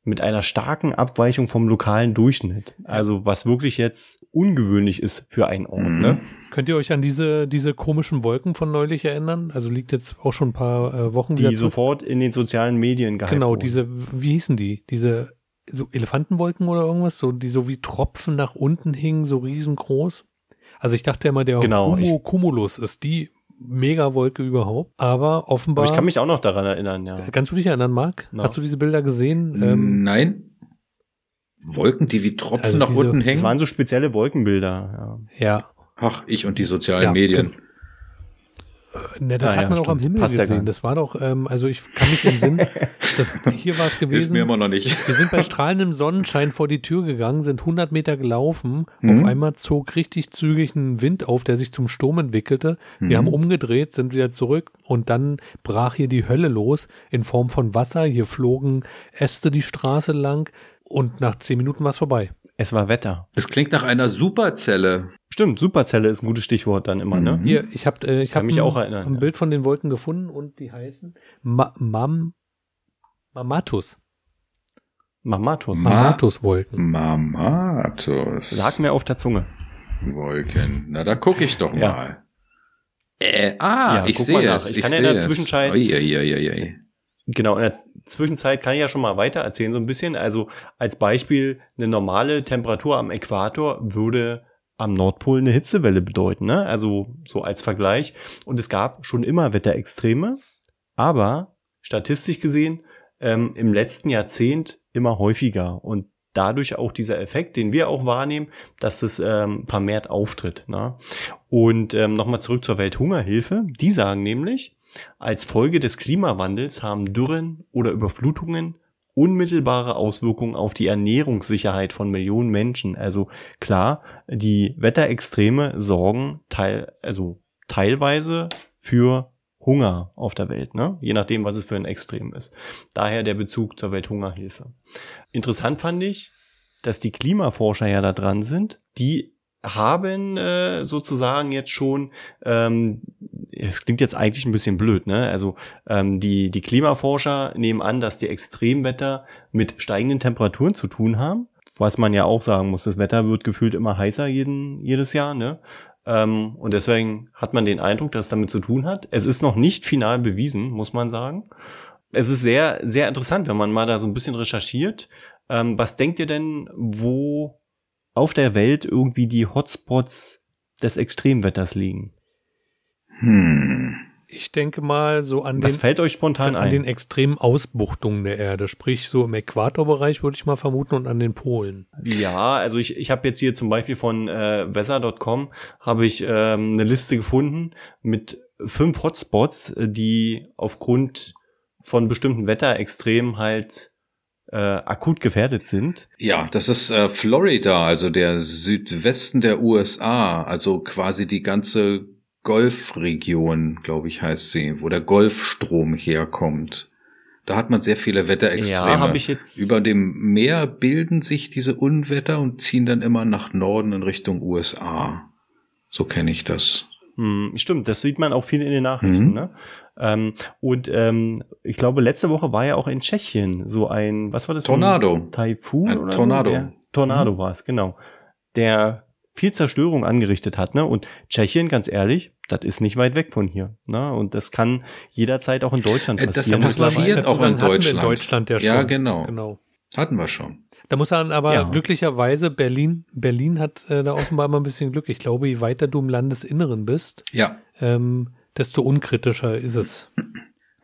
mit einer starken Abweichung vom lokalen Durchschnitt. Also was wirklich jetzt ungewöhnlich ist für einen Ort.
Mhm.
Ne?
Könnt ihr euch an diese, diese komischen Wolken von neulich erinnern? Also liegt jetzt auch schon ein paar äh, Wochen wieder
Die
zurück.
sofort in den sozialen Medien gehypt
Genau,
wurden.
diese, wie hießen die? Diese so Elefantenwolken oder irgendwas, so die so wie Tropfen nach unten hingen, so riesengroß. Also ich dachte immer, der
Genau,
Homo Cumulus ist die Megawolke überhaupt, aber offenbar.
Aber ich kann mich auch noch daran erinnern, ja.
Kannst du dich erinnern, Marc?
No.
Hast du diese Bilder gesehen? Ähm,
Nein. Wolken, die wie Tropfen
Also
nach
diese-
unten hängen.
waren so spezielle Wolkenbilder.
ja,
Ach, ich und die sozialen
Ja,
Medien.
Ne, das
Ah,
hat
ja,
man auch
stimmt.
am Himmel
Passt ja
gesehen.
nicht.
Das war doch, ähm, also ich kann mich entsinnen, *laughs* das, hier war es
Hilft
gewesen.
mir immer noch nicht.
Wir sind bei strahlendem Sonnenschein vor die Tür gegangen, sind 100 Meter gelaufen.
Mhm.
Auf einmal zog richtig zügig ein Wind auf, der sich zum Sturm entwickelte. Wir
Mhm.
haben umgedreht, sind wieder zurück und dann brach hier die Hölle los in Form von Wasser. Hier flogen Äste die Straße lang und nach zehn Minuten war es vorbei.
Es war Wetter.
Das klingt nach einer Superzelle.
Stimmt, Superzelle ist ein gutes Stichwort dann immer, ne?
Mhm.
Hier, ich habe äh, ich hab
mich
ein,
auch erinnern,
ein
ja.
Bild von den Wolken gefunden und die heißen Ma Mam Mamatus.
Mamatus.
Ma-
Mamatus-Wolken.
Mamatus.
Lag mir auf der Zunge.
Wolken. Na, da gucke ich doch
Ja.
mal. Äh, ah,
Ja,
ich sehe
nach.
es.
Ich kann ja in der. Zwischenzeit-. Genau, in der Zwischenzeit kann ich ja schon mal weiter erzählen, so ein bisschen. Also als Beispiel, eine normale Temperatur am Äquator würde am Nordpol eine Hitzewelle bedeuten, ne? Also so als Vergleich. Und es gab schon immer Wetterextreme, aber statistisch gesehen ähm, im letzten Jahrzehnt immer häufiger. Und dadurch auch dieser Effekt, den wir auch wahrnehmen, dass es ähm, vermehrt auftritt. Ne? Und ähm, nochmal zurück zur Welthungerhilfe. Die sagen nämlich, als Folge des Klimawandels haben Dürren oder Überflutungen unmittelbare Auswirkungen auf die Ernährungssicherheit von Millionen Menschen. Also klar, die Wetterextreme sorgen teil, also teilweise für Hunger auf der Welt, ne? je nachdem, was es für ein Extrem ist. Daher der Bezug zur Welthungerhilfe. Interessant fand ich, dass die Klimaforscher ja da dran sind. Die haben äh, sozusagen jetzt schon, ähm, es klingt jetzt eigentlich ein bisschen blöd, ne? Also ähm, die, die Klimaforscher nehmen an, dass die Extremwetter mit steigenden Temperaturen zu tun haben. Was man ja auch sagen muss, das Wetter wird gefühlt immer heißer jeden, jedes Jahr, ne? Ähm, und deswegen hat man den Eindruck, dass es damit zu tun hat. Es ist noch nicht final bewiesen, muss man sagen. Es ist sehr, sehr interessant, wenn man mal da so ein bisschen recherchiert. Ähm, was denkt ihr denn, wo auf der Welt irgendwie die Hotspots des Extremwetters liegen?
Hm.
Ich denke mal so an
Was
den,
fällt euch spontan
an
ein?
den extremen Ausbuchtungen der Erde, sprich so im Äquatorbereich würde ich mal vermuten und an den Polen.
Ja, also ich, ich habe jetzt hier zum Beispiel von äh, weather.com habe ich ähm, eine Liste gefunden mit fünf Hotspots, äh, die aufgrund von bestimmten Wetterextremen halt äh, akut gefährdet sind.
Ja, das ist äh, Florida, also der Südwesten der USA, also quasi die ganze Golfregion, glaube ich, heißt sie, wo der Golfstrom herkommt. Da hat man sehr viele Wetterextreme.
Ja, habe ich jetzt
Über dem Meer bilden sich diese Unwetter und ziehen dann immer nach Norden in Richtung USA. So kenne ich das.
Hm, stimmt, das sieht man auch viel in den Nachrichten.
Mhm.
Ne? Ähm, und ähm, ich glaube, letzte Woche war ja auch in Tschechien so ein, was war das?
Tornado.
Ein Taifun
Ein
oder
Tornado.
So? Der, Tornado
Mhm.
war es, genau. Der viel Zerstörung angerichtet hat. Ne? Und Tschechien, ganz ehrlich, das ist nicht weit weg von hier. Ne? Und das kann jederzeit auch in Deutschland
Äh, das
passieren.
passiert
mittlerweile.
Dazu
auch in Deutschland.
in Deutschland ja schon.
Ja, genau.
genau.
Hatten wir schon.
Da muss man aber
Ja.
glücklicherweise, Berlin, Berlin hat äh, da offenbar mal ein bisschen Glück. Ich glaube, je weiter du im Landesinneren bist,
Ja.
ähm, desto unkritischer ist es.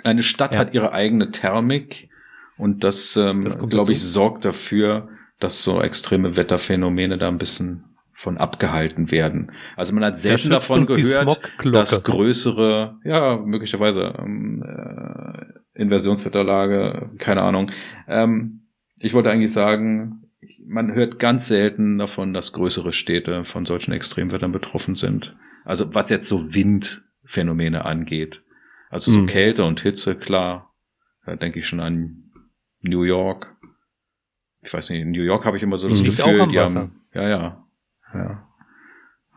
Eine Stadt
Ja.
hat ihre eigene Thermik und das, ähm,
Das
glaube ich,
dazu.
sorgt dafür, dass so extreme Wetterphänomene da ein bisschen von abgehalten werden. Also man hat selten
schützt
davon gehört, dass größere, ja, möglicherweise ähm, äh, Inversionswetterlage, keine Ahnung. Ähm, ich wollte eigentlich sagen, man hört ganz selten davon, dass größere Städte von solchen Extremwettern betroffen sind. Also was jetzt so Windphänomene angeht. Also so
Mhm.
Kälte und Hitze, klar. Da denke ich schon an New York. Ich weiß nicht, in New York habe ich immer so das
Mhm.
Liegt
Gefühl, die
Wasser.
haben, ja, ja, ja.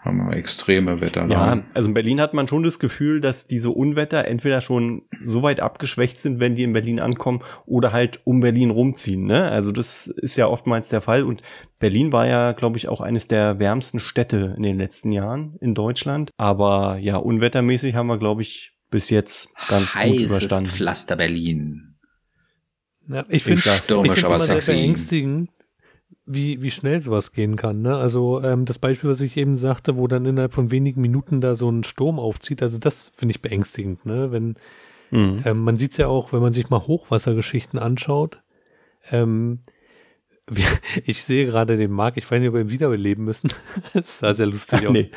Haben wir extreme Wetter.
Ja, also in Berlin hat man schon das Gefühl, dass diese Unwetter entweder schon so weit abgeschwächt sind, wenn die in Berlin ankommen, oder halt um Berlin rumziehen. Ne? Also das ist ja oftmals der Fall. Und Berlin war ja, glaube ich, auch eines der wärmsten Städte in den letzten Jahren in Deutschland. Aber ja, unwettermäßig haben wir, glaube ich, bis jetzt ganz
Heißes
gut überstanden.
Pflaster Berlin.
Ja, ich finde es immer sehr beängstigend, wie, wie schnell sowas gehen kann. Ne? Also ähm, das Beispiel, was ich eben sagte, wo dann innerhalb von wenigen Minuten da so ein Sturm aufzieht, also das finde ich beängstigend. Ne? Wenn,
Mhm.
ähm, man sieht es ja auch, wenn man sich mal Hochwassergeschichten anschaut. Ähm, *laughs* wir, ich sehe gerade den Marc, ich weiß nicht, ob wir ihn wiederbeleben müssen. *laughs* das sah sehr lustig
Ach,
aus.
nee,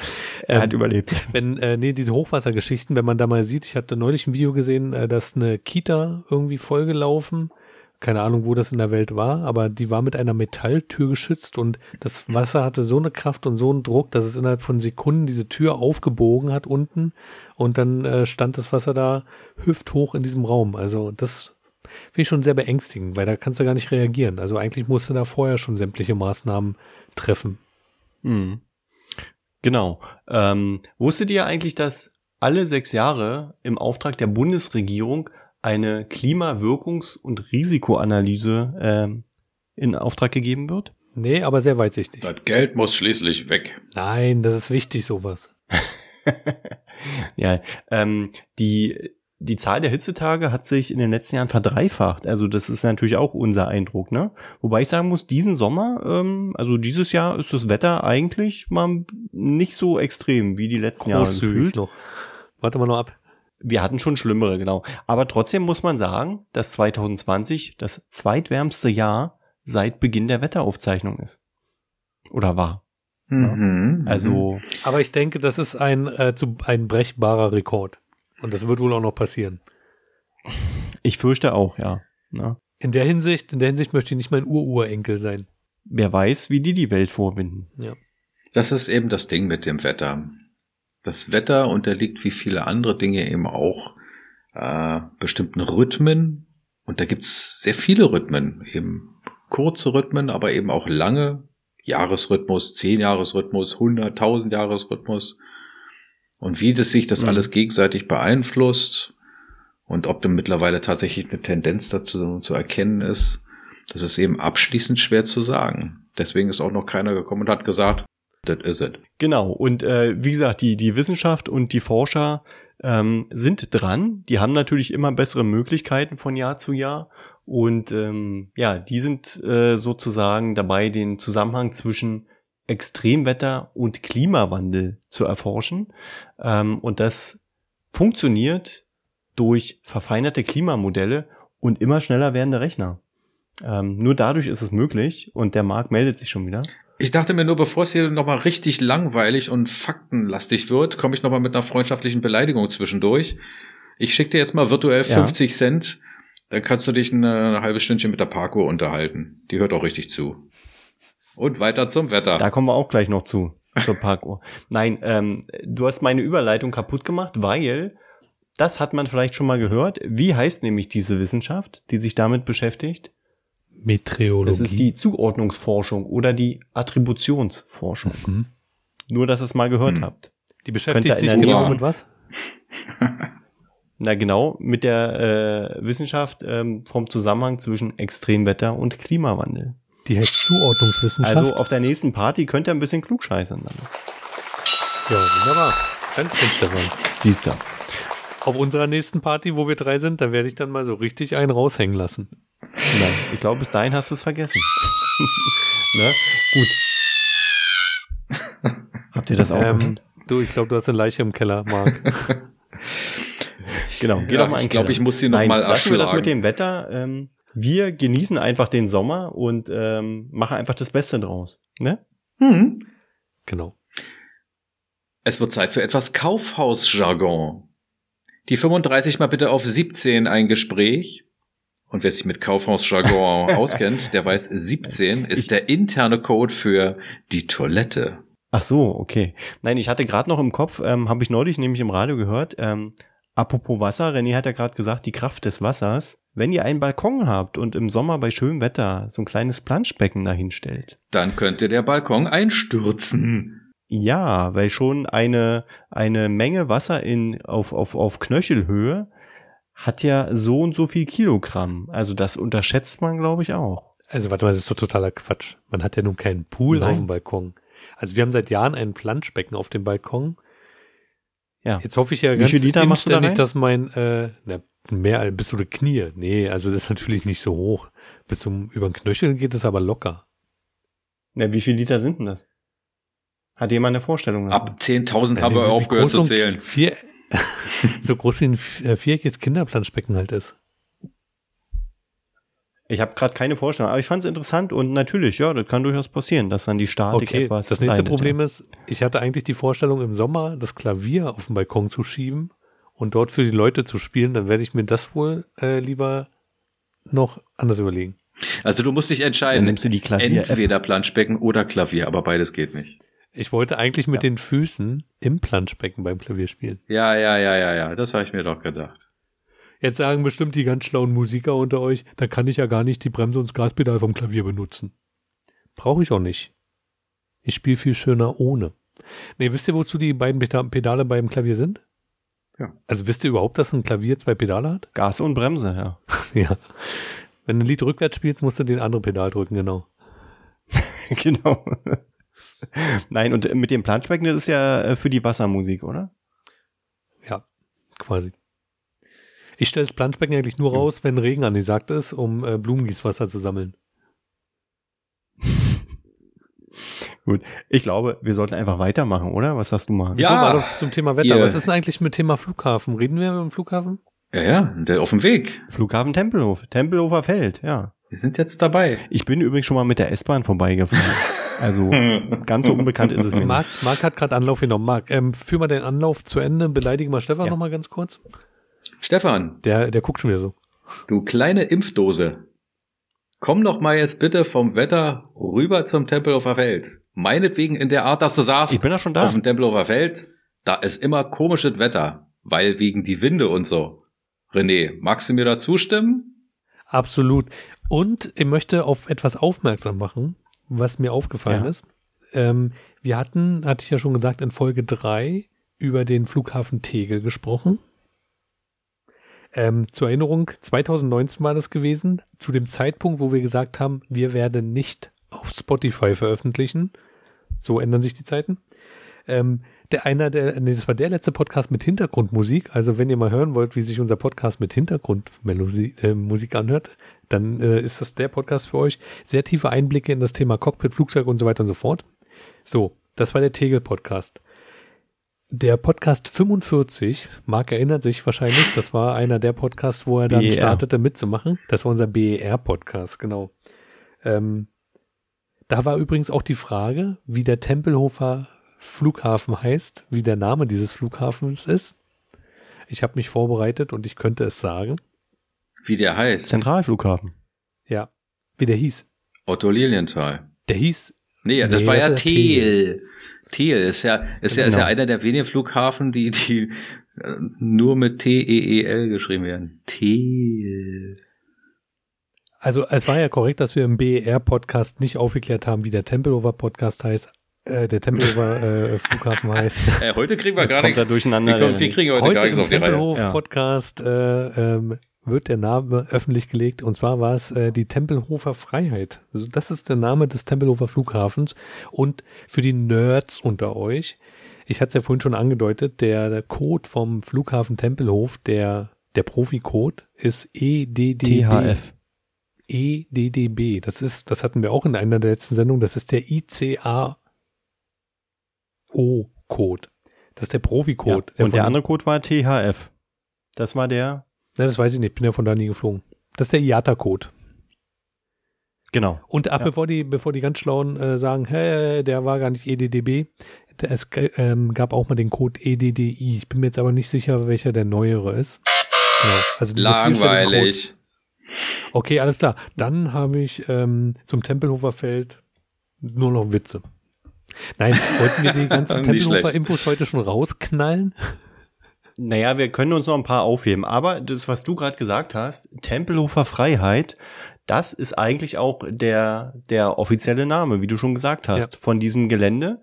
er
Ähm,
hat überlebt.
wenn, äh, nee, diese Hochwassergeschichten, wenn man da mal sieht, ich hatte neulich ein Video gesehen, äh, dass eine Kita irgendwie vollgelaufen, keine Ahnung, wo das in der Welt war, aber die war mit einer Metalltür geschützt und das Wasser hatte so eine Kraft und so einen Druck, dass es innerhalb von Sekunden diese Tür aufgebogen hat unten und dann äh, stand das Wasser da hüfthoch in diesem Raum. Also das finde ich schon sehr beängstigend, weil da kannst du gar nicht reagieren. Also eigentlich musst du da vorher schon sämtliche Maßnahmen treffen.
Mhm. Genau. Ähm, wusstet ihr eigentlich, dass alle sechs Jahre im Auftrag der Bundesregierung eine Klimawirkungs- und Risikoanalyse ähm, in Auftrag gegeben wird?
Nee, aber sehr weitsichtig.
Das Geld muss schließlich weg.
Nein, das ist wichtig, sowas. *laughs*
ja, ähm, die, die Zahl der Hitzetage hat sich in den letzten Jahren verdreifacht. Also das ist natürlich auch unser Eindruck, ne? Wobei ich sagen muss, diesen Sommer, ähm, also dieses Jahr ist das Wetter eigentlich mal nicht so extrem wie die letzten Jahre
Großzügig
gefühlt.
noch. Warte mal noch ab.
Wir hatten schon schlimmere, genau. Aber trotzdem muss man sagen, dass 2020 das zweitwärmste Jahr seit Beginn der Wetteraufzeichnung ist. Oder war.
Mhm.
Also,
Aber ich denke, das ist ein, äh, zu, ein brechbarer Rekord. Und das wird wohl auch noch passieren.
ich fürchte auch, ja. Na,
In der Hinsicht, in der Hinsicht möchte ich nicht mein Ururenkel sein.
wer weiß, wie die die Welt vorwinden.
Ja.
Das ist eben das Ding mit dem Wetter. Das Wetter unterliegt wie viele andere Dinge eben auch äh, bestimmten Rhythmen. Und da gibt's sehr viele Rhythmen. Eben kurze Rhythmen, aber eben auch lange. Jahresrhythmus, Zehn-Jahresrhythmus, 100.000 Jahresrhythmus. Und wie das sich das
Mhm.
alles gegenseitig beeinflusst und ob da mittlerweile tatsächlich eine Tendenz dazu zu erkennen ist, das ist eben abschließend schwer zu sagen. Deswegen ist auch noch keiner gekommen und hat gesagt, that is it.
Genau, und äh, wie gesagt, die, die Wissenschaft und die Forscher ähm, sind dran. Die haben natürlich immer bessere Möglichkeiten von Jahr zu Jahr. Und ähm, ja, die sind äh, sozusagen dabei, den Zusammenhang zwischen Extremwetter und Klimawandel zu erforschen. Ähm, und das funktioniert durch verfeinerte Klimamodelle und immer schneller werdende Rechner. Ähm, nur dadurch ist es möglich und der Markt meldet sich schon wieder.
Ich dachte mir nur, bevor es hier nochmal richtig langweilig und faktenlastig wird, komme ich nochmal mit einer freundschaftlichen Beleidigung zwischendurch. Ich schicke dir jetzt mal virtuell
Ja.
50 Cent, dann kannst du dich eine, eine halbe Stündchen mit der Parkour unterhalten. Die hört auch richtig zu. Und weiter zum Wetter.
Da kommen wir auch gleich noch zu, zur Parkuhr. *laughs* Nein, ähm, du hast meine Überleitung kaputt gemacht, weil das hat man vielleicht schon mal gehört. Wie heißt nämlich diese Wissenschaft, die sich damit beschäftigt?
Meteorologie.
Das ist die Zuordnungsforschung oder die Attributionsforschung.
Mhm.
Nur, dass ihr es mal gehört
Hm.
habt.
Die beschäftigt sich genau mit was? *laughs*
Na genau, mit der äh, Wissenschaft ähm, vom Zusammenhang zwischen Extremwetter und Klimawandel.
Die heißt Zuordnungswissenschaft.
Also auf der nächsten Party könnt ihr ein bisschen klugscheißern dann.
ja, wunderbar. Dankeschön, Stefan.
Siehst du.
Auf unserer nächsten Party, wo wir drei sind, da werde ich dann mal so richtig einen raushängen lassen.
Nein, ich glaube, bis dahin hast du es vergessen. *laughs* ne? Gut. *laughs* Habt ihr das auch
Ähm, du, ich glaube, du hast eine Leiche im Keller, Marc. *laughs*
Genau, geh
ja,
doch mal in
ich glaub,
den
ich muss sie
Keller.
noch
Nein,
mal
lassen wir das mit dem Wetter. Ähm, wir genießen einfach den Sommer und ähm, machen einfach das Beste draus. Ne?
Hm.
genau.
Es wird Zeit für etwas Kaufhausjargon. Die 35 mal bitte auf 17 ein Gespräch. Und wer sich mit Kaufhausjargon *laughs* auskennt, der weiß, 17 ist der interne Code für die Toilette.
Ach so, okay. Nein, ich hatte gerade noch im Kopf, ähm, habe ich neulich nämlich im Radio gehört, ähm, apropos Wasser, René hat ja gerade gesagt, die Kraft des Wassers. Wenn ihr einen Balkon habt und im Sommer bei schönem Wetter so ein kleines Planschbecken dahin stellt,
Dann könnte der Balkon einstürzen.
Ja, weil schon eine, eine Menge Wasser in, auf, auf, auf Knöchelhöhe hat ja so und so viel Kilogramm. Also das unterschätzt man, glaube ich, auch.
Also warte mal, das ist doch totaler Quatsch. Man hat ja nun keinen Pool
Nein.
auf dem Balkon. Also wir haben seit Jahren ein Planschbecken auf dem Balkon.
Ja.
Jetzt hoffe ich ja
Wie
ganz
viel Liter machst du da
inständig,
rein?
dass mein, äh, na, mehr als bis zu die Knie. Nee, also das ist natürlich nicht so hoch. Bis zum, über den Knöchel geht es aber locker.
Na, wie viel Liter sind denn das? Hat jemand eine Vorstellung?
Ab 10.000
Ja,
haben wir aufgehört zu zählen.
Vier, *laughs* so groß wie ein äh, viereckiges Kinderplanschbecken halt ist.
Ich habe gerade keine Vorstellung, aber ich fand es interessant und natürlich, ja, das kann durchaus passieren, dass dann die Statik
Okay,
etwas
das nächste
leidet,
Problem ist, ich hatte eigentlich die Vorstellung, im Sommer das Klavier auf den Balkon zu schieben und dort für die Leute zu spielen. Dann werde ich mir das wohl äh, lieber noch anders überlegen.
Also du musst dich
Dann
entscheiden.
nimmst du die Klavier-App.
Entweder Planschbecken oder Klavier, aber beides geht nicht.
Ich wollte eigentlich mit
Ja.
den Füßen im Planschbecken beim Klavier spielen.
Ja, ja, ja, ja, ja, das habe ich mir doch gedacht.
Jetzt sagen bestimmt die ganz schlauen Musiker unter euch, da kann ich ja gar nicht die Bremse und das Gaspedal vom Klavier benutzen. Brauche ich auch nicht. Ich spiele viel schöner ohne. Nee, wisst ihr, wozu die beiden Peda- Pedale beim Klavier sind?
Ja.
Also wisst ihr überhaupt, dass ein Klavier zwei Pedale hat?
Gas und Bremse, ja. *laughs*
Ja. Wenn du ein Lied rückwärts spielst, musst du den anderen Pedal drücken, genau. *laughs*
genau. *laughs* Nein, und mit dem Planschbecken, das ist ja äh, für die Wassermusik, oder?
Ja, quasi. Ich stelle das Planschbecken eigentlich nur raus, wenn Regen angesagt ist, um äh, Blumengießwasser zu sammeln. *laughs*
Gut. Ich glaube, wir sollten einfach weitermachen, oder? Was sagst du mal?
Ja.
mal doch zum Thema Wetter.
Ihr-
Was ist denn eigentlich mit Thema Flughafen? Reden wir über den Flughafen?
Ja, ja, der auf dem Weg.
Flughafen Tempelhof. Tempelhofer Feld, ja.
Wir sind jetzt dabei.
Ich bin übrigens schon mal mit der S-Bahn vorbeigefahren. *laughs* Also *laughs* ganz so unbekannt ist es mir
Marc. Marc hat gerade Anlauf genommen. Marc, ähm, führ mal den Anlauf zu Ende. Beleidige mal Stefan
Ja.
noch mal ganz kurz.
Stefan,
Der, der guckt schon wieder so.
du kleine Impfdose. Komm doch mal jetzt bitte vom Wetter rüber zum Tempelhofer Feld. Meinetwegen in der Art, dass du sagst,
Ich bin da schon da.
auf dem Tempelhofer Feld, da ist immer komisches Wetter, weil wegen die Winde und so. René, magst du mir da zustimmen?
Absolut. Und ich möchte auf etwas aufmerksam machen, was mir aufgefallen
Ja.
ist. Ähm, wir hatten, hatte ich ja schon gesagt, in Folge drei über den Flughafen Tegel gesprochen. Ähm, zur Erinnerung, 2019 war das gewesen, zu dem Zeitpunkt, wo wir gesagt haben, wir werden nicht auf Spotify veröffentlichen. So ändern sich die Zeiten. Ähm, der einer, der, nee, das war der letzte Podcast mit Hintergrundmusik. Also wenn ihr mal hören wollt, wie sich unser Podcast mit Hintergrundmusik äh, anhört, dann äh, ist das der Podcast für euch. Sehr tiefe Einblicke in das Thema Cockpit, Flugzeug und so weiter und so fort. So, das war der Tegel-Podcast. Der Podcast 45, Marc erinnert sich wahrscheinlich, das war einer der Podcasts, wo er dann
BER.
startete mitzumachen. Das war unser BER-Podcast, genau. Ähm, da war übrigens auch die Frage, wie der Tempelhofer Flughafen heißt, wie der Name dieses Flughafens ist. Ich habe mich vorbereitet und ich könnte es sagen.
Wie der heißt?
Zentralflughafen.
Ja, wie der hieß.
Otto Lilienthal.
Der hieß,
Nee, das
Nee,
war
das
ja Thiel. Thiel ist ja, ist ja, ist ja
Genau.
einer der wenigen Flughafen, die, die äh, nur mit T-E-E-L geschrieben werden. Thiel.
also es war ja korrekt, dass wir im BER-Podcast nicht aufgeklärt haben, wie der Tempelhofer Podcast heißt, äh, der Tempelhofer äh, *laughs* Flughafen heißt.
Äh, heute kriegen wir
Jetzt
gar nichts.
durcheinander.
Wir, kommen, wir kriegen heute, gar
Heute
nichts
im
auf die Reihe.
Tempelhof-Podcast äh, ähm, wird der Name öffentlich gelegt und zwar war es äh, die Tempelhofer Freiheit. Also das ist der Name des Tempelhofer Flughafens und für die Nerds unter euch, ich hatte es ja vorhin schon angedeutet, der, der Code vom Flughafen Tempelhof, der, der Profi-Code ist EDDB.
THF.
EDDB. Das ist, das hatten wir auch in einer der letzten Sendungen, das ist der ICAO-Code. Das ist der Profi-Code.
Ja. Und der andere Code war THF. Das war der,
Na, das weiß ich nicht, bin ja von da nie geflogen. Das ist der IATA-Code.
genau.
Und ab
Ja.
bevor die, bevor die ganz Schlauen äh, sagen, hey, der war gar nicht EDDB, es ähm, gab auch mal den Code EDDI. Ich bin mir jetzt aber nicht sicher, welcher der neuere ist. Genau. Also
Langweilig.
Okay, alles klar. Dann habe ich ähm, zum Tempelhofer Feld nur noch Witze. Nein, wollten wir die *laughs* ganzen Tempelhofer. Infos heute schon rausknallen?
Naja, wir können uns noch ein paar aufheben. Aber das, was du gerade gesagt hast, Tempelhofer Freiheit, das ist eigentlich auch der, der offizielle Name, wie du schon gesagt hast, von diesem Gelände.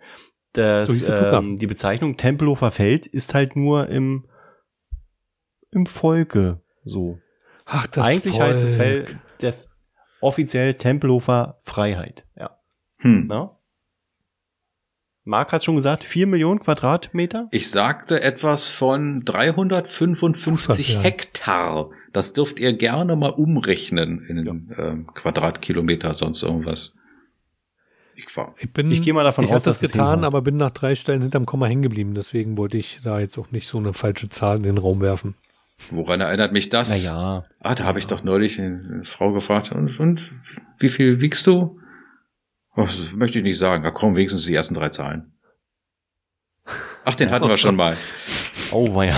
das,
So
ähm, die Bezeichnung Tempelhofer Feld ist halt nur im, im Volke so.
Ach, das
Eigentlich heißt es
Volk.
Feld, das offiziell Tempelhofer Freiheit. Ja.
Hm.
Na? Marc hat schon gesagt, 4 Millionen Quadratmeter.
Ich sagte etwas von 355
Ja.
Hektar. Das dürft ihr gerne mal umrechnen in ähm, Quadratkilometer, sonst irgendwas. Ich war.
Ich, bin,
Ich gehe mal davon
ich
aus,
hab das
dass es
getan, aber bin nach drei Stellen hinterm Komma hängen geblieben. Deswegen wollte ich da jetzt auch nicht so eine falsche Zahl in den Raum werfen.
Woran erinnert mich das?
Naja.
Ah, da habe ich doch neulich eine Frau gefragt, und, und wie viel wiegst du? Oh, das möchte ich nicht sagen. Ja, komm, wenigstens die ersten drei Zahlen. Ach, den hatten wir schon mal. *laughs*
Oh, war ja.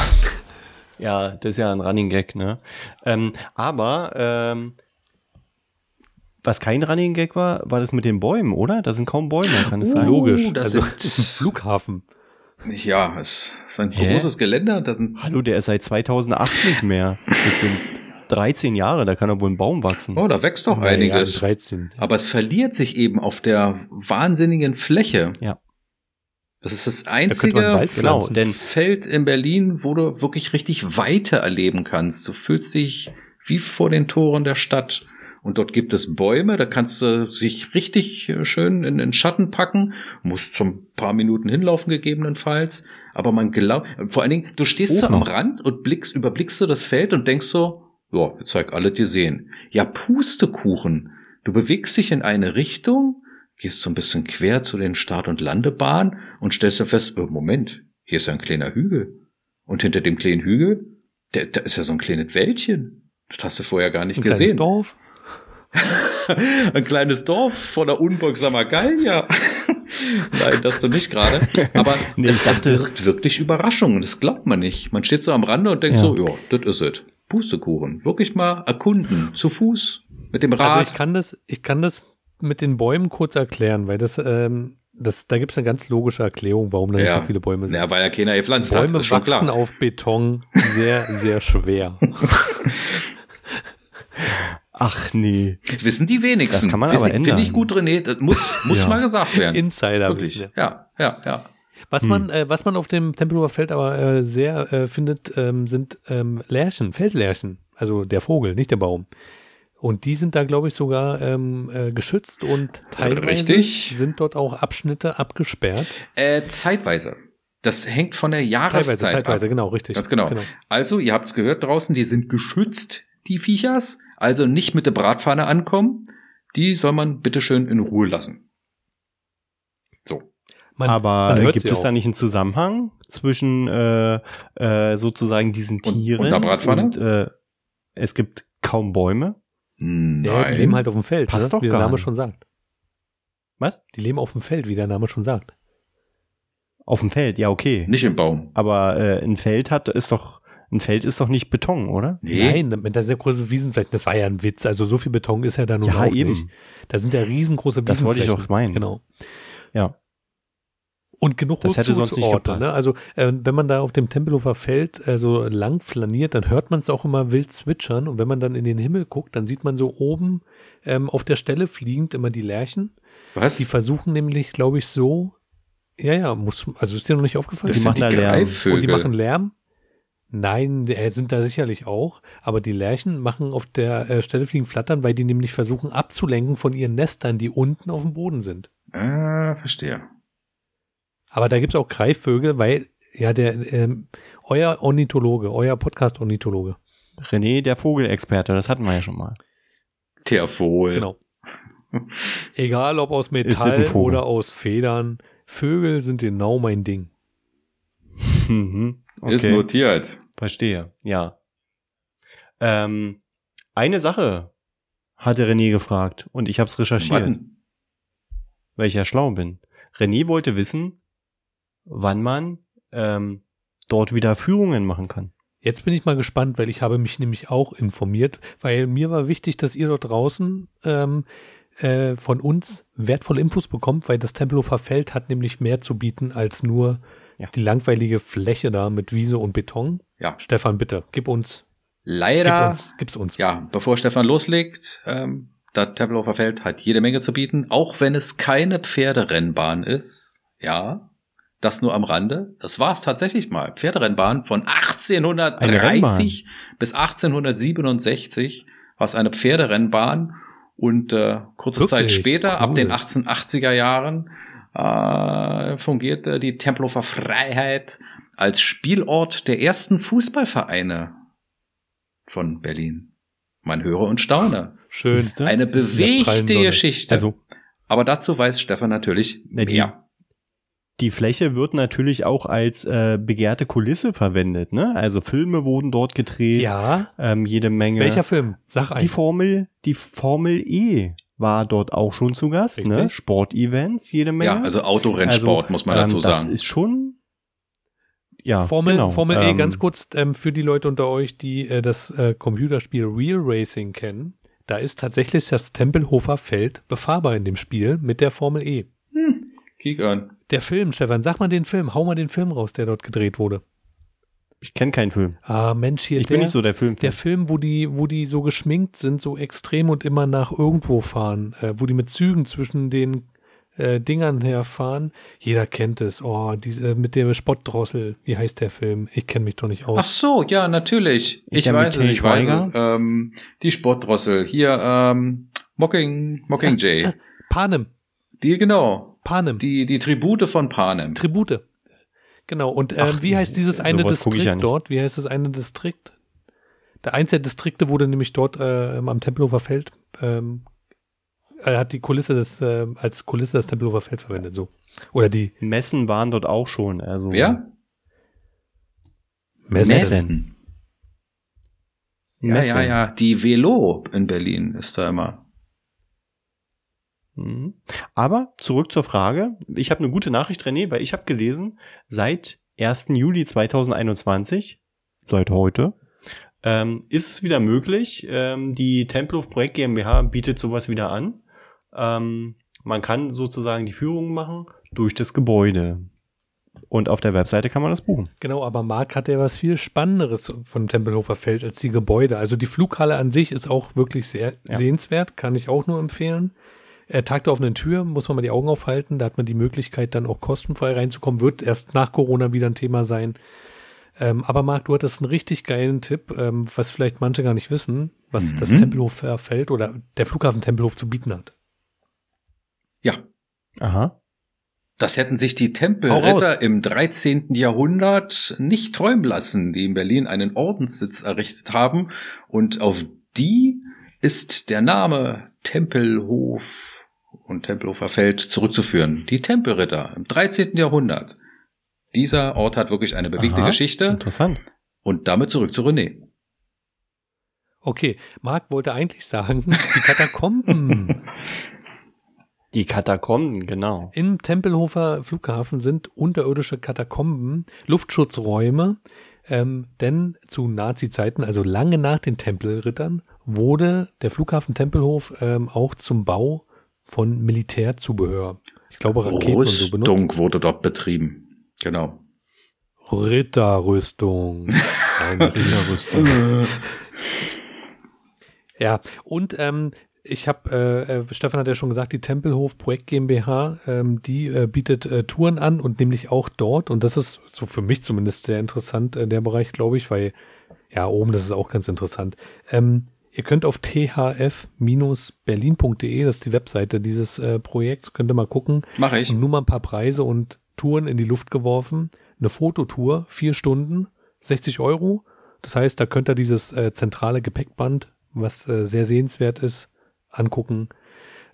Ja, das ist ja ein Running Gag, ne? Ähm, aber ähm, was kein Running Gag war, war das mit den Bäumen, oder? Da sind kaum Bäume, kann es
Uh,
sein?
Logisch.
das
also,
sind- *laughs*
das ist ein Flughafen.
Ja, es ist ein
Hä?
großes Geländer. Da sind,
Hallo, der ist seit 2008 nicht mehr. *laughs* Sind 13 Jahre, da kann doch wohl ein Baum wachsen.
oh, da wächst doch einiges.
13.
Aber es verliert sich eben auf der wahnsinnigen Fläche.
Ja.
Das ist das
Da könnte man
einzige
Wald
Genau,
pflanzen.
denn
Feld in Berlin, wo du wirklich richtig Weite erleben kannst. Du fühlst dich wie vor den Toren der Stadt. Und dort gibt es Bäume, da kannst du sich richtig äh, schön in den Schatten packen, musst zum paar Minuten hinlaufen gegebenenfalls. Aber man glaubt, vor allen Dingen, du stehst so
Hoch
am. Rand und blickst, überblickst du das Feld und denkst so, ja, jetzt zeig alle dir sehen. Ja, Pustekuchen. Du bewegst dich in eine Richtung, gehst so ein bisschen quer zu den Start- und Landebahnen und stellst dann fest, oh, Moment, hier ist ja ein kleiner Hügel. Und hinter dem kleinen Hügel, da, da ist ja so ein kleines Wäldchen. Das hast du vorher gar nicht
Ein kleines
gesehen.
Dorf. *laughs*
ein kleines Dorf voller unbeugsamer Gallier. *laughs* Nein, das du nicht gerade. Aber *laughs*
Nee,
es
dachte-
birgt wirklich Überraschungen. Das glaubt man nicht. Man steht so am Rande und denkt
Ja.
so, ja, das ist es. Pustekuchen. Wirklich mal erkunden. Zu Fuß. Mit dem Rad.
Also ich kann das, ich kann das mit den Bäumen kurz erklären, weil das, ähm, das, da gibt es eine ganz logische Erklärung, warum da nicht
Ja.
so viele Bäume sind.
ja, weil ja keiner gepflanzt hat.
Bäume
schon
wachsen
klar.
auf Beton sehr, sehr schwer. *laughs*
Ach nee.
Wissen die wenigsten.
Das kann man
Wissen-
aber ändern.
Finde ich gut, René. Das muss, muss *laughs*
Ja.
mal gesagt werden.
Insider
Wirklich.
wissen.
Ja, ja, ja.
Was
Hm.
man, äh, was man auf dem Tempelhofer Feld aber äh, sehr äh, findet, ähm, sind ähm, Lärchen, Feldlärchen. Also der Vogel, nicht der Baum. Und die sind da, glaube ich, sogar ähm, äh, geschützt und teilweise
Richtig.
sind dort auch Abschnitte abgesperrt.
Äh, zeitweise. Das hängt von der Jahreszeit
Teilweise, zeitweise,
ab.
genau, richtig.
Ganz genau. Also, ihr habt es gehört draußen, die sind geschützt, die Viechers. Also nicht mit der Bratpfanne ankommen. Die soll man bitteschön in Ruhe lassen.
Man,
Aber
man hört
gibt es
auch.
da nicht einen Zusammenhang zwischen äh, äh, sozusagen diesen
Und-
Tieren
und einer Bratpfanne?
und äh, es gibt kaum Bäume?
Nein.
Ja, die leben halt auf dem Feld,
Passt
ne?
doch
wie der Name
nicht.
schon sagt.
Was?
Die leben auf dem Feld, wie der Name schon sagt.
Auf dem Feld, ja, okay.
Nicht im Baum.
Aber äh, ein Feld hat ist doch ein Feld ist doch nicht Beton, oder?
Nee.
Nein, mit der sehr große Wiesenflächen, das war ja ein Witz. Also so viel Beton ist ja da nun
Ja,
auch
eben.
nicht. Da sind ja riesengroße
Das wollte ich
Wiesenflächen.
doch meinen.
Genau.
Ja.
Und genug
Das hätte sonst nicht gepasst.
Ne? Also äh, wenn man da auf dem Tempelhofer Feld äh, so lang flaniert, dann hört man es auch immer wild zwitschern. Und wenn man dann in den Himmel guckt, dann sieht man so oben ähm, auf der Stelle fliegend immer die Lerchen.
Was?
Die versuchen nämlich, glaube ich, so. Ja, ja, muss, also ist dir noch nicht aufgefallen?
das
die
sind
machen
die
da Lärm.
Und die machen Lärm? Nein, äh, sind da sicherlich auch. Aber die Lerchen machen auf der äh, Stelle fliegen flattern, weil die nämlich versuchen abzulenken von ihren Nestern, die unten auf dem Boden sind.
Ah, verstehe.
Aber da gibt es auch Greifvögel, weil ja der ähm, euer Ornithologe, euer Podcast-Ornithologe,
René, der Vogelexperte, das hatten wir ja schon mal.
Der Vogel.
genau. Egal ob aus
Ist
Metall oder aus Federn, Vögel sind genau mein Ding.
Mhm.
Ist
Okay,
notiert.
verstehe. Ja. Ähm, eine Sache hatte René gefragt und ich habe es recherchiert,
Wann?
weil ich ja schlau bin. René wollte wissen, wann man ähm, dort wieder Führungen machen kann.
Jetzt bin ich mal gespannt, weil ich habe mich nämlich auch informiert, weil mir war wichtig, dass ihr dort draußen ähm, äh, von uns wertvolle Infos bekommt, weil das Tempelhofer Feld hat nämlich mehr zu bieten als nur
Ja.
die langweilige Fläche da mit Wiese und Beton.
Ja.
Stefan, bitte, gib uns, gib
Leider.
uns, gib's uns.
Ja, bevor Stefan loslegt, ähm, das Tempelhofer Feld hat jede Menge zu bieten, auch wenn es keine Pferderennbahn ist. Ja, Das nur am Rande. Das war es tatsächlich mal. Pferderennbahn von 1830 bis 1867 war es eine Pferderennbahn und äh, kurze
Wirklich?
Zeit später,
Cool.
ab den 1880er Jahren, äh, fungierte die Tempelhofer Freiheit als Spielort der ersten Fußballvereine von Berlin. Man höre und staune.
Schön.
Eine bewegte. Geschichte.
Also
Aber dazu weiß Stefan natürlich mehr.
Die Fläche wird natürlich auch als äh, begehrte Kulisse verwendet. Ne? Also Filme wurden dort gedreht,
Ja.
ähm, jede Menge.
Welcher Film? Sag
Die
ein.
Formel, die Formel E war dort auch schon zu Gast. Ne? Sportevents, jede Menge.
Ja, also Autorennsport,
Also,
muss man dazu
ähm,
sagen.
Das ist schon. Ja,
Formel,
genau.
Formel E,
Ähm,
ganz kurz ähm, für die Leute unter euch, die äh, das äh, Computerspiel Real Racing kennen. Da ist tatsächlich das Tempelhofer Feld befahrbar in dem Spiel mit der Formel E.
Kick an.
Der Film, Stefan, sag mal den Film, hau mal den Film raus, der dort gedreht wurde.
Ich kenne keinen Film.
Ah, Mensch, hier
Ich
der,
bin nicht so der Film.
der Film, wo die, wo die so geschminkt sind, so extrem und immer nach irgendwo fahren, äh, wo die mit Zügen zwischen den äh, Dingern herfahren. Jeder kennt es. Oh, diese mit der Spottdrossel. Wie heißt der Film? Ich kenne mich doch nicht
Ach
aus.
so, ja, natürlich. Ich
mit
weiß es, ich weiß es. Ähm, die Sportdrossel. Hier, ähm, Mocking, Mockingjay.
Panem.
Die, genau.
Panem.
Die, die Tribute von Panem.
Tribute. Genau. Und ähm,
Ach,
wie heißt dieses eine Distrikt
ja
dort? Wie heißt das eine Distrikt? Der eins der Distrikte wurde nämlich dort äh, am Tempelhofer Feld ähm, er hat die Kulisse des äh, als Kulisse das Tempelhofer Feld verwendet so oder die
Messen waren dort auch schon. Also
Wer?
Messe.
Messen.
Ja,
Messen.
ja, ja. Die Velo in Berlin ist da immer.
Mhm. Aber zurück zur Frage. Ich habe eine gute Nachricht, René, weil ich habe gelesen, seit 1. Juli 2021, seit heute, ähm, ist es wieder möglich. Ähm, die Tempelhof Projekt GmbH bietet sowas wieder an. Ähm, man kann sozusagen die Führung machen durch das Gebäude. Und auf der Webseite kann man das buchen.
Genau, aber Marc hat ja was viel Spannenderes von Tempelhofer Feld als die Gebäude. Also die Flughalle an sich ist auch wirklich sehr
Ja.
sehenswert, kann ich auch nur empfehlen. Äh, Tag der offenen Tür muss man mal die Augen aufhalten. Da hat man die Möglichkeit, dann auch kostenfrei reinzukommen. Wird erst nach Corona wieder ein Thema sein. Ähm, aber Marc, du hattest einen richtig geilen Tipp, ähm, was vielleicht manche gar nicht wissen, was das
Mhm.
Tempelhofer Feld oder der Flughafen Tempelhof zu bieten hat.
Ja.
Aha.
Das hätten sich die Tempelritter im 13. Jahrhundert nicht träumen lassen, die in Berlin einen Ordenssitz errichtet haben. Und auf die ist der Name Tempelhof und Tempelhofer Feld zurückzuführen. Die Tempelritter im 13. Jahrhundert. Dieser Ort hat wirklich eine bewegte
Aha.
Geschichte.
Interessant.
Und damit zurück zu René.
Okay, Marc wollte eigentlich sagen, die Katakomben. *laughs*
Die Katakomben, genau.
Im Tempelhofer Flughafen sind unterirdische Katakomben, Luftschutzräume, ähm, denn zu Nazi-Zeiten, also lange nach den Tempelrittern, wurde der Flughafen Tempelhof ähm, auch zum Bau von Militärzubehör. Ich glaube, Raketen und so benutzt.
Rüstung wurde dort betrieben. Genau.
Ritterrüstung. *laughs* Nein,
Ritterrüstung. *laughs*
Ja, und ähm, ich habe, äh, äh, Stefan hat ja schon gesagt, die Tempelhof Projekt GmbH, ähm, die äh, bietet äh, Touren an und nämlich auch dort, und das ist so für mich zumindest sehr interessant, äh, der Bereich, glaube ich, weil, ja, oben, das ist auch ganz interessant. Ähm, ihr könnt auf thf-berlin.de, das ist die Webseite dieses äh, Projekts, könnt ihr mal gucken,
Mache ich.
und nur mal ein paar Preise und Touren in die Luft geworfen. Eine Fototour, vier Stunden, 60 Euro. Das heißt, da könnt ihr dieses äh, zentrale Gepäckband, was äh, sehr sehenswert ist, angucken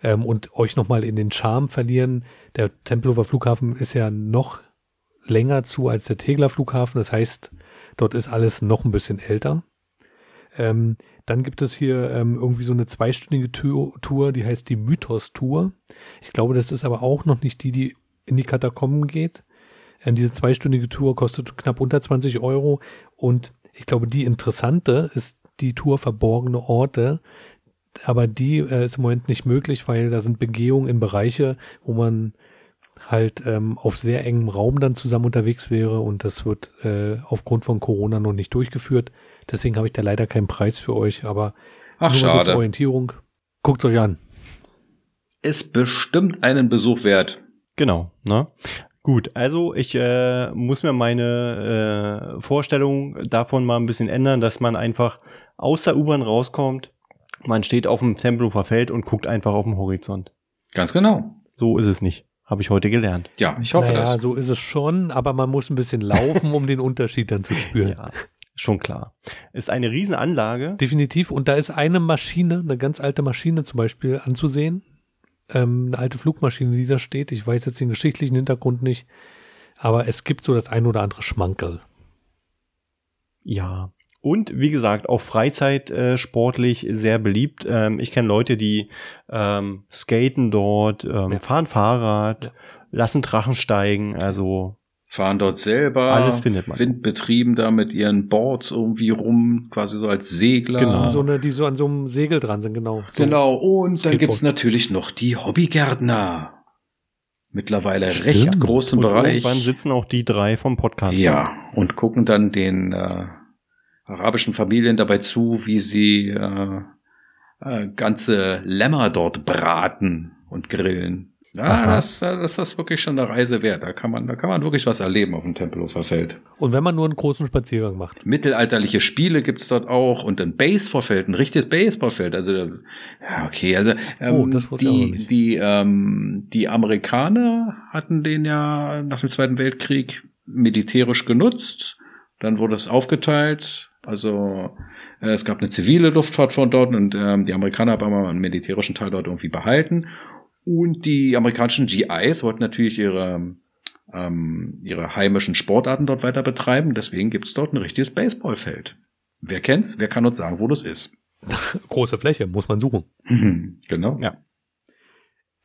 ähm, und euch nochmal in den Charme verlieren. Der Tempelhofer Flughafen ist ja noch länger zu als der Tegler Flughafen. Das heißt, dort ist alles noch ein bisschen älter. Ähm, dann gibt es hier ähm, irgendwie so eine zweistündige Tour, die heißt die Mythos-Tour. Ich glaube, das ist aber auch noch nicht die, die in die Katakomben geht. Ähm, diese zweistündige Tour kostet knapp unter 20 Euro und ich glaube, die interessante ist die Tour Verborgene Orte. Aber die äh, ist im Moment nicht möglich, weil da sind Begehungen in Bereiche, wo man halt ähm, auf sehr engem Raum dann zusammen unterwegs wäre und das wird äh, aufgrund von Corona noch nicht durchgeführt. Deswegen habe ich da leider keinen Preis für euch, aber
Ach,
nur so zur
schade.
Orientierung. Guckt euch an.
Ist bestimmt einen Besuch wert.
Genau, ne? Gut, also ich äh, muss mir meine äh, Vorstellung davon mal ein bisschen ändern, dass man einfach aus der U-Bahn rauskommt, man steht auf dem Tempelhofer Feld und guckt einfach auf den Horizont.
Ganz genau.
So ist es nicht. Habe ich heute gelernt.
Ja, ich hoffe
naja,
das.
so ist es schon, aber man muss ein bisschen laufen, um den Unterschied dann zu spüren.
Ja, schon klar. Ist eine Riesenanlage.
Definitiv. Und da ist eine Maschine, eine ganz alte Maschine zum Beispiel anzusehen. Ähm, eine alte Flugmaschine, die da steht. Ich weiß jetzt den geschichtlichen Hintergrund nicht. Aber es gibt so das ein oder andere Schmankerl.
Ja. Und wie gesagt, auch Freizeit äh, sportlich sehr beliebt. Ähm, ich kenne Leute, die ähm, skaten dort, ähm,
Ja.
fahren Fahrrad,
Ja.
lassen Drachen steigen. Also
Fahren dort selber.
Alles findet man.
Windbetrieben da mit ihren Boards irgendwie rum, quasi so als Segler.
Genau.
So eine, die so an so einem Segel dran sind, genau. So.
Genau. Und dann
Skateboards.
gibt's natürlich noch die Hobbygärtner. Mittlerweile
Stimmt.
recht großen
und
Bereich.
irgendwann sitzen auch die drei vom Podcast.
Ja, und gucken dann den äh, arabischen Familien dabei zu, wie sie äh, äh, ganze Lämmer dort braten und grillen. Ja, das, das ist wirklich schon eine Reise wert. Da kann man, da kann man wirklich was erleben auf dem Tempelhofer Feld.
Und wenn man nur einen großen Spaziergang macht.
Mittelalterliche Spiele gibt's dort auch und ein Baseballfeld, ein richtiges Baseballfeld. Also ja, okay, also ähm,
Oh,
die die ähm, die Amerikaner hatten den ja nach dem Zweiten Weltkrieg militärisch genutzt. Dann wurde es aufgeteilt. Also äh, es gab eine zivile Luftfahrt von dort und ähm, die Amerikaner haben aber einen militärischen Teil dort irgendwie behalten. Und die amerikanischen GIs wollten natürlich ihre ähm, ihre heimischen Sportarten dort weiter betreiben. Deswegen gibt's dort ein richtiges Baseballfeld. Wer kennt's? Wer kann uns sagen, wo das ist? *laughs*
Große Fläche, muss man suchen.
genau.
Ja.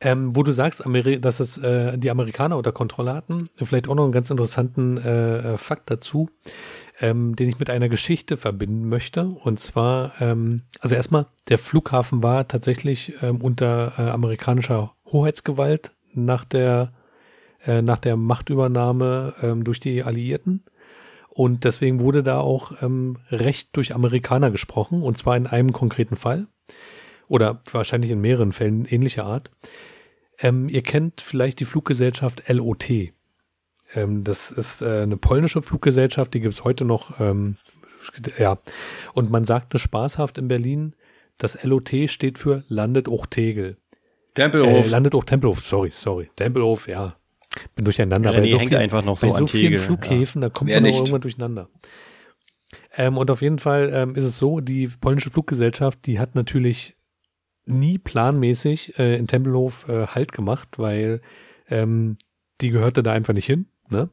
Ähm, wo du sagst, Ameri dass es äh, die Amerikaner unter Kontrolle hatten, vielleicht auch noch einen ganz interessanten äh, äh, Fakt dazu, ähm, den ich mit einer Geschichte verbinden möchte. Und zwar, ähm, also erstmal, der Flughafen war tatsächlich ähm, unter äh, amerikanischer Hoheitsgewalt nach der, äh, nach der Machtübernahme ähm, durch die Alliierten. Und deswegen wurde da auch ähm, Recht durch Amerikaner gesprochen, und zwar in einem konkreten Fall. Oder wahrscheinlich in mehreren Fällen ähnlicher Art. Ähm, ihr kennt vielleicht die Fluggesellschaft LOT. Ähm, das ist äh, eine polnische Fluggesellschaft, die gibt es heute noch. Ähm, ja, und man sagte spaßhaft in Berlin, das LOT steht für Landet auch Tegel.
Tempelhof.
Äh, Landet auch Tempelhof, sorry, sorry. Tempelhof, ja. Bin durcheinander.
René
bei so
hängt
viel-
einfach noch so
bei so
an
vielen
Tegel,
Flughäfen, da kommt
Wer
man auch
nicht?
irgendwann durcheinander. Ähm, und auf jeden Fall ähm, ist es so, die polnische Fluggesellschaft, die hat natürlich nie planmäßig äh, in Tempelhof äh, Halt gemacht, weil ähm, die gehörte da einfach nicht hin. Ne?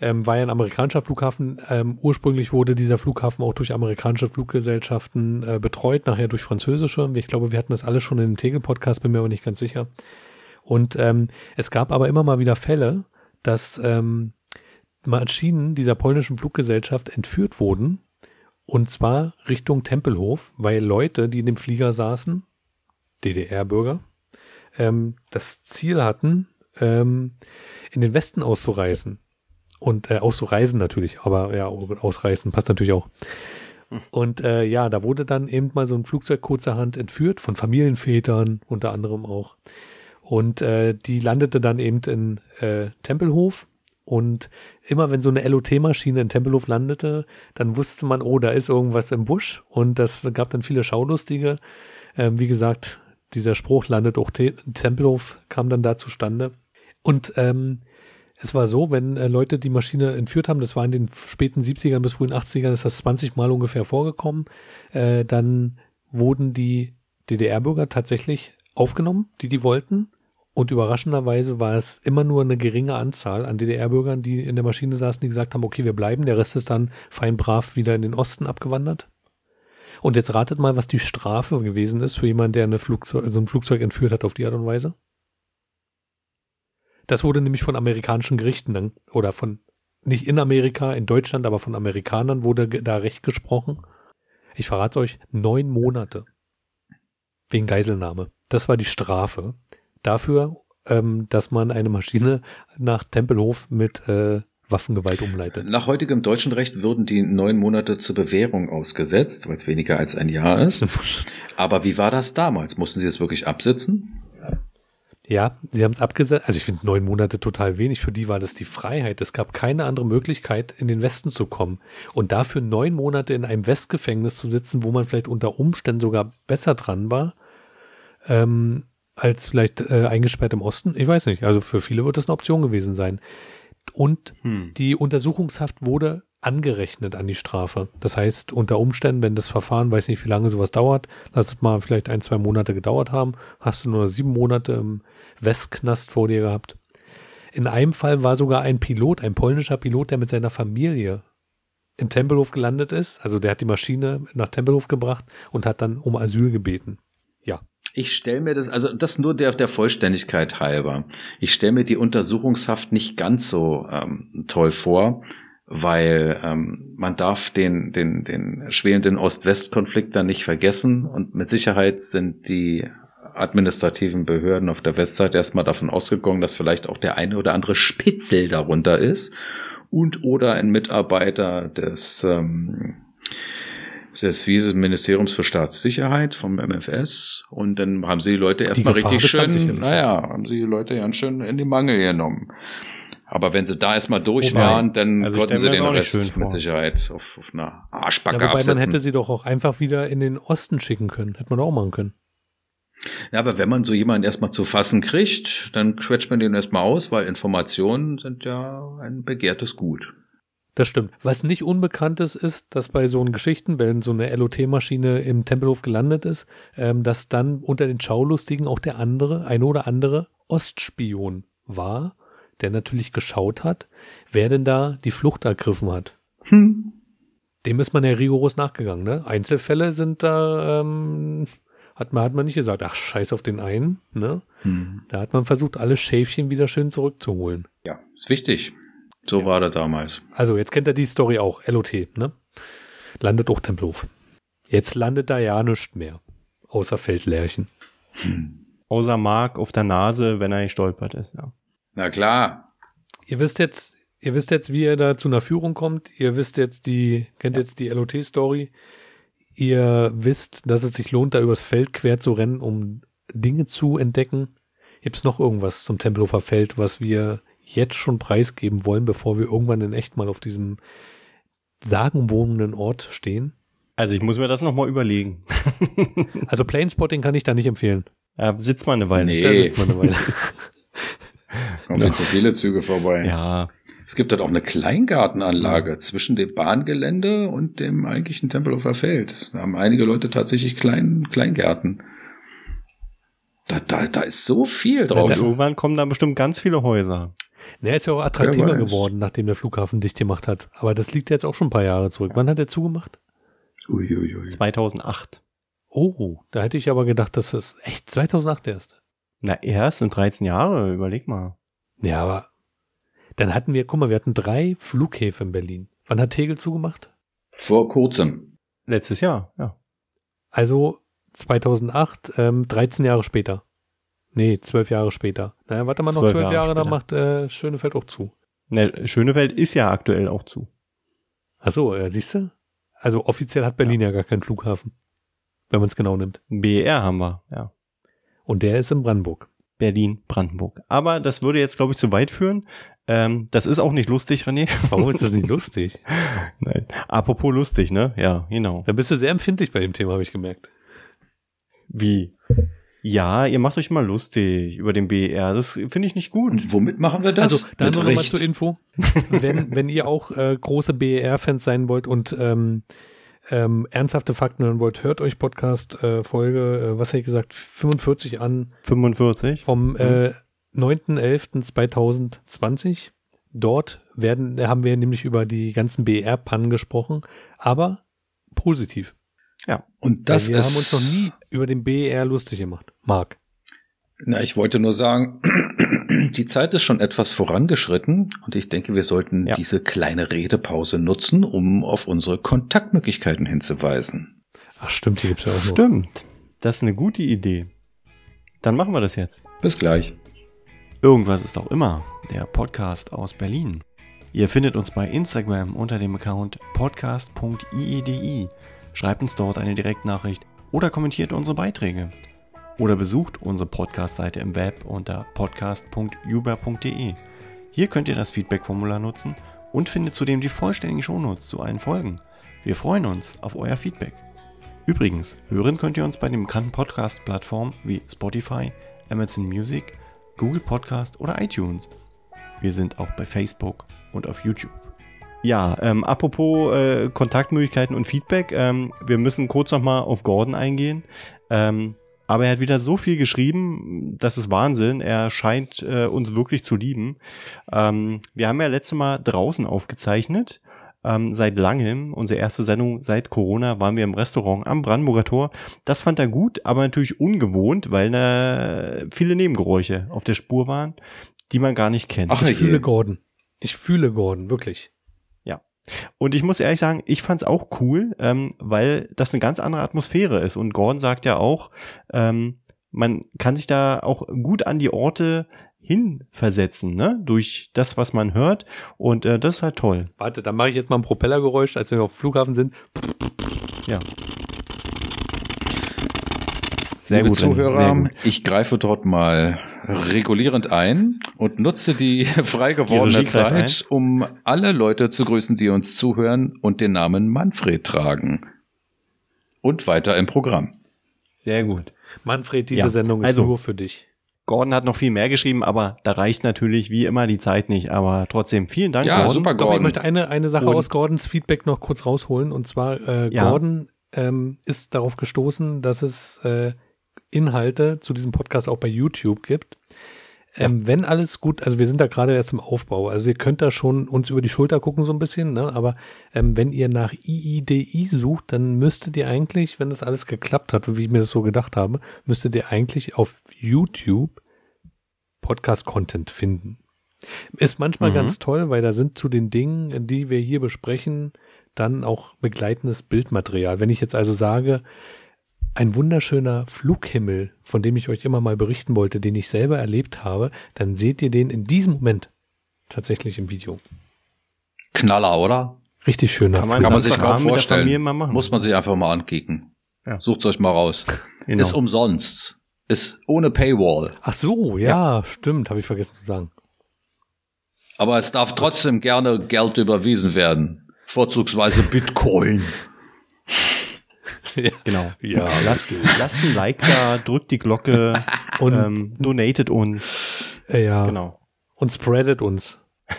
Ähm, war ja ein amerikanischer Flughafen. Ähm, ursprünglich wurde dieser Flughafen auch durch amerikanische Fluggesellschaften äh, betreut, nachher durch französische. Ich glaube, wir hatten das alles schon in dem Tegel-Podcast, bin mir aber nicht ganz sicher. Und ähm, es gab aber immer mal wieder Fälle, dass ähm, Maschinen dieser polnischen Fluggesellschaft entführt wurden. Und zwar Richtung Tempelhof, weil Leute, die in dem Flieger saßen, DDR-Bürger, ähm, das Ziel hatten, ähm, in den Westen auszureisen. Und äh, auszureisen natürlich, aber ja, ausreisen passt natürlich auch. Und äh, ja, da wurde dann eben mal so ein Flugzeug kurzerhand entführt, von Familienvätern unter anderem auch. Und äh, die landete dann eben in äh, Tempelhof. Und immer wenn so eine LOT-Maschine in Tempelhof landete, dann wusste man, oh, da ist irgendwas im Busch. Und das gab dann viele Schaulustige. Ähm, wie gesagt, dieser Spruch landet auch Te Tempelhof, kam dann da zustande. Und ähm, es war so, wenn äh, Leute die Maschine entführt haben, das war in den späten 70ern bis frühen 80ern, ist das 20 Mal ungefähr vorgekommen, äh, dann wurden die DDR-Bürger tatsächlich aufgenommen, die die wollten. Und überraschenderweise war es immer nur eine geringe Anzahl an DDR-Bürgern, die in der Maschine saßen, die gesagt haben, okay, wir bleiben, der Rest ist dann fein brav wieder in den Osten abgewandert. Und jetzt ratet mal, was die Strafe gewesen ist für jemanden, der eine Flugzeug, so ein Flugzeug entführt hat auf die Art und Weise. Das wurde nämlich von amerikanischen Gerichten dann, oder von, nicht in Amerika, in Deutschland, aber von Amerikanern wurde da Recht gesprochen. Ich verrate euch, neun Monate. Wegen Geiselnahme. Das war die Strafe dafür, ähm, dass man eine Maschine nach Tempelhof mit äh, Waffengewalt umleitet.
Nach heutigem deutschen Recht würden die neun Monate zur Bewährung ausgesetzt, weil es weniger als ein Jahr ist. *laughs* Aber wie war das damals? Mussten sie es wirklich absitzen?
Ja, sie haben es abgesetzt. Also ich finde neun Monate total wenig. Für die war das die Freiheit. Es gab keine andere Möglichkeit, in den Westen zu kommen. Und dafür neun Monate in einem Westgefängnis zu sitzen, wo man vielleicht unter Umständen sogar besser dran war, ähm, als vielleicht äh, eingesperrt im Osten. Ich weiß nicht. Also für viele wird das eine Option gewesen sein. Und
Hm.
die Untersuchungshaft wurde angerechnet an die Strafe. Das heißt, unter Umständen, wenn das Verfahren, weiß nicht, wie lange sowas dauert, lass es mal vielleicht ein, zwei Monate gedauert haben, hast du nur sieben Monate im Westknast vor dir gehabt. In einem Fall war sogar ein Pilot, ein polnischer Pilot, der mit seiner Familie in Tempelhof gelandet ist. Also der hat die Maschine nach Tempelhof gebracht und hat dann um Asyl gebeten. Ja.
Ich stelle mir das, also das nur der, der Vollständigkeit halber. Ich stelle mir die Untersuchungshaft nicht ganz so ähm, toll vor, weil ähm, man darf den, den, den schwelenden Ost-West-Konflikt dann nicht vergessen und mit Sicherheit sind die administrativen Behörden auf der Westseite erstmal davon ausgegangen, dass vielleicht auch der eine oder andere Spitzel darunter ist und oder ein Mitarbeiter des ähm, des Vize-Ministeriums für Staatssicherheit vom MFS und dann haben sie die Leute erstmal
Gefahr
richtig schön, naja, haben sie die Leute ganz schön in die Mangel genommen. Aber wenn sie da erstmal durch
Wobei,
waren, dann
also
konnten sie den Rest mit. Sicherheit auf, auf einer Arschbacke
ja wobei man
absetzen.
hätte sie doch auch einfach wieder in den Osten schicken können. Hätte man auch machen können.
Ja, aber wenn man so jemanden erstmal zu fassen kriegt, dann quetscht man den erstmal aus, weil Informationen sind ja ein begehrtes Gut.
Das stimmt. Was nicht unbekannt ist, ist, dass bei so einen Geschichten, wenn so eine LOT-Maschine im Tempelhof gelandet ist, ähm, dass dann unter den Schaulustigen auch der andere, eine oder andere Ostspion war, der natürlich geschaut hat, wer denn da die Flucht ergriffen hat.
Hm.
Dem ist man ja rigoros nachgegangen. Ne? Einzelfälle sind da, ähm, hat man, hat man nicht gesagt, ach scheiß auf den einen. Ne?
Hm.
Da hat man versucht, alle Schäfchen wieder schön zurückzuholen.
Ja, ist wichtig. So war das damals.
Also jetzt kennt er die Story auch, LOT, ne? Landet auch Tempelhof. Jetzt landet da ja nichts mehr. Außer Feldlärchen.
Außer Mark auf der Nase, wenn er gestolpert ist. Ja.
Na klar.
Ihr wisst jetzt, ihr wisst jetzt, wie ihr da zu einer Führung kommt. Ihr wisst jetzt die, kennt jetzt die LOT-Story. Ihr wisst, dass es sich lohnt, da übers Feld quer zu rennen, um Dinge zu entdecken. Gibt's noch irgendwas zum Tempelhofer Feld, was wir jetzt schon preisgeben wollen, bevor wir irgendwann in echt mal auf diesem sagenwohnenden Ort stehen?
Also ich muss mir das nochmal überlegen. *laughs*
Also Planespotting kann ich da nicht empfehlen.
Äh, sitzt mal eine Weile.
Nee.
Da sitzt man eine Weile. *laughs*
Kommen viel zu viele Züge vorbei.
Ja,
Es gibt dort auch eine Kleingartenanlage zwischen dem Bahngelände und dem eigentlichen Tempelhofer Feld. Da haben einige Leute tatsächlich klein, Kleingärten. Da, da, da ist so viel drauf.
und irgendwann kommen da bestimmt ganz viele Häuser.
Der ist ja auch attraktiver geworden, nachdem der Flughafen dicht gemacht hat. Aber das liegt jetzt auch schon ein paar Jahre zurück. Wann hat er zugemacht?
Uiuiui.
2008.
Oh, da hätte ich aber gedacht, dass das echt 2008 erst.
Na, erst in 13 Jahre, überleg mal.
Ja, aber dann hatten wir, guck mal, wir hatten drei Flughäfen in Berlin. Wann hat Tegel zugemacht?
Vor kurzem.
Letztes Jahr, ja.
Also 2008, ähm, 13 Jahre später. Nee, 12 Jahre später. Naja, warte mal noch
12
12 Jahre,
Jahre
dann macht äh, Schönefeld auch zu.
Ne, Schönefeld ist ja aktuell auch zu.
Achso, äh, siehst du? Also offiziell hat Berlin ja, gar keinen Flughafen. Wenn man es genau nimmt.
BER haben wir, ja.
Und der ist in Brandenburg.
Berlin, Brandenburg. Aber das würde jetzt, glaube ich, zu weit führen. Ähm, das ist auch nicht lustig, René.
Warum ist das *laughs* nicht lustig?
Nein. Apropos lustig, ne? Ja, genau.
Da bist du sehr empfindlich bei dem Thema, habe ich gemerkt.
Wie? Ja, ihr macht euch mal lustig über den BER. Das finde ich nicht gut.
Und womit machen wir das?
Also, dann
Mit
nur noch mal
Recht.
zur Info. wenn, wenn ihr auch äh, große BER-Fans sein wollt und ähm, ähm, ernsthafte Fakten hören wollt, hört euch Podcast äh, Folge, äh, was hätte ich gesagt, 45 an
45.
vom äh, 9.11.2020. Dort werden, haben wir nämlich über die ganzen BER-Pannen gesprochen, aber positiv.
Und das
wir
ist,
haben uns noch nie über den BER lustig gemacht. Marc.
Na, ich wollte nur sagen, die Zeit ist schon etwas vorangeschritten und ich denke, wir sollten
Ja.
diese kleine Redepause nutzen, um auf unsere Kontaktmöglichkeiten hinzuweisen.
Ach stimmt, die gibt's ja auch noch.
Stimmt. Das ist eine gute Idee. Dann machen wir das jetzt.
Bis gleich.
Irgendwas ist auch immer. Der Podcast aus Berlin. Ihr findet uns bei Instagram unter dem Account podcast.iedi. Schreibt uns dort eine Direktnachricht oder kommentiert unsere Beiträge. Oder besucht unsere Podcast-Seite im Web unter podcast.uber.de. Hier könnt ihr das Feedback-Formular nutzen und findet zudem die vollständigen Shownotes zu allen Folgen. Wir freuen uns auf euer Feedback. Übrigens, hören könnt ihr uns bei den bekannten Podcast-Plattformen wie Spotify, Amazon Music, Google Podcast oder iTunes. Wir sind auch bei Facebook und auf YouTube. Ja, ähm, apropos äh, Kontaktmöglichkeiten und Feedback, ähm, wir müssen kurz nochmal auf Gordon eingehen. Ähm, aber er hat wieder so viel geschrieben, das ist Wahnsinn. Er scheint äh, uns wirklich zu lieben. Ähm, wir haben ja letztes Mal draußen aufgezeichnet. Ähm, seit langem, unsere erste Sendung seit Corona, waren wir im Restaurant am Brandenburger Tor. Das fand er gut, aber natürlich ungewohnt, weil da viele Nebengeräusche auf der Spur waren, die man gar nicht kennt.
Ach, ich fühle Gordon. Ich fühle Gordon, wirklich.
Und ich muss ehrlich sagen, ich fand's auch cool, ähm, weil das eine ganz andere Atmosphäre ist. Und Gordon sagt ja auch, ähm, man kann sich da auch gut an die Orte hinversetzen, ne? Durch das, was man hört. Und äh, das ist halt toll.
Warte, dann mache ich jetzt mal ein Propellergeräusch, als wir auf dem Flughafen sind.
Ja.
Sehr Liebe gut, Zuhörer, sehr gut. ich greife dort mal regulierend ein und nutze die *laughs* frei gewordene Zeit, ein. um alle Leute zu grüßen, die uns zuhören und den Namen Manfred tragen. Und weiter im Programm.
Sehr gut.
Manfred, diese ja, Sendung ist also, nur für dich.
Gordon hat noch viel mehr geschrieben, aber da reicht natürlich wie immer die Zeit nicht. Aber trotzdem, vielen Dank,
ja, Gordon. Super, Gordon. Doch, ich möchte eine, eine Sache und, aus Gordons Feedback noch kurz rausholen. Und zwar, äh, ja. Gordon ähm, ist darauf gestoßen, dass es äh, Inhalte zu diesem Podcast auch bei YouTube gibt. Ähm, wenn alles gut, also wir sind da gerade erst im Aufbau, also ihr könnt da schon uns über die Schulter gucken so ein bisschen, ne? aber ähm, wenn ihr nach IIDI sucht, dann müsstet ihr eigentlich, wenn das alles geklappt hat, wie ich mir das so gedacht habe, müsstet ihr eigentlich auf YouTube Podcast-Content finden. Ist manchmal mhm. ganz toll, weil da sind zu den Dingen, die wir hier besprechen, dann auch begleitendes Bildmaterial. Wenn ich jetzt also sage, ein wunderschöner Flughimmel, von dem ich euch immer mal berichten wollte, den ich selber erlebt habe, dann seht ihr den in diesem Moment tatsächlich im Video.
Knaller, oder?
Richtig schöner
Kann man, Kann man sich kaum vorstellen. Muss man sich einfach mal ankicken. Ja. Sucht euch mal raus. Genau. Ist umsonst. Ist ohne Paywall.
Ach so, ja, ja. stimmt, habe ich vergessen zu sagen.
Aber es darf trotzdem gerne Geld überwiesen werden. Vorzugsweise Bitcoin. *laughs* *laughs*
ja. Genau. Ja. Lasst, lasst ein Like da, drückt die Glocke *laughs* und ähm, donatet uns.
Ja. Genau. Und spreadet uns. *laughs*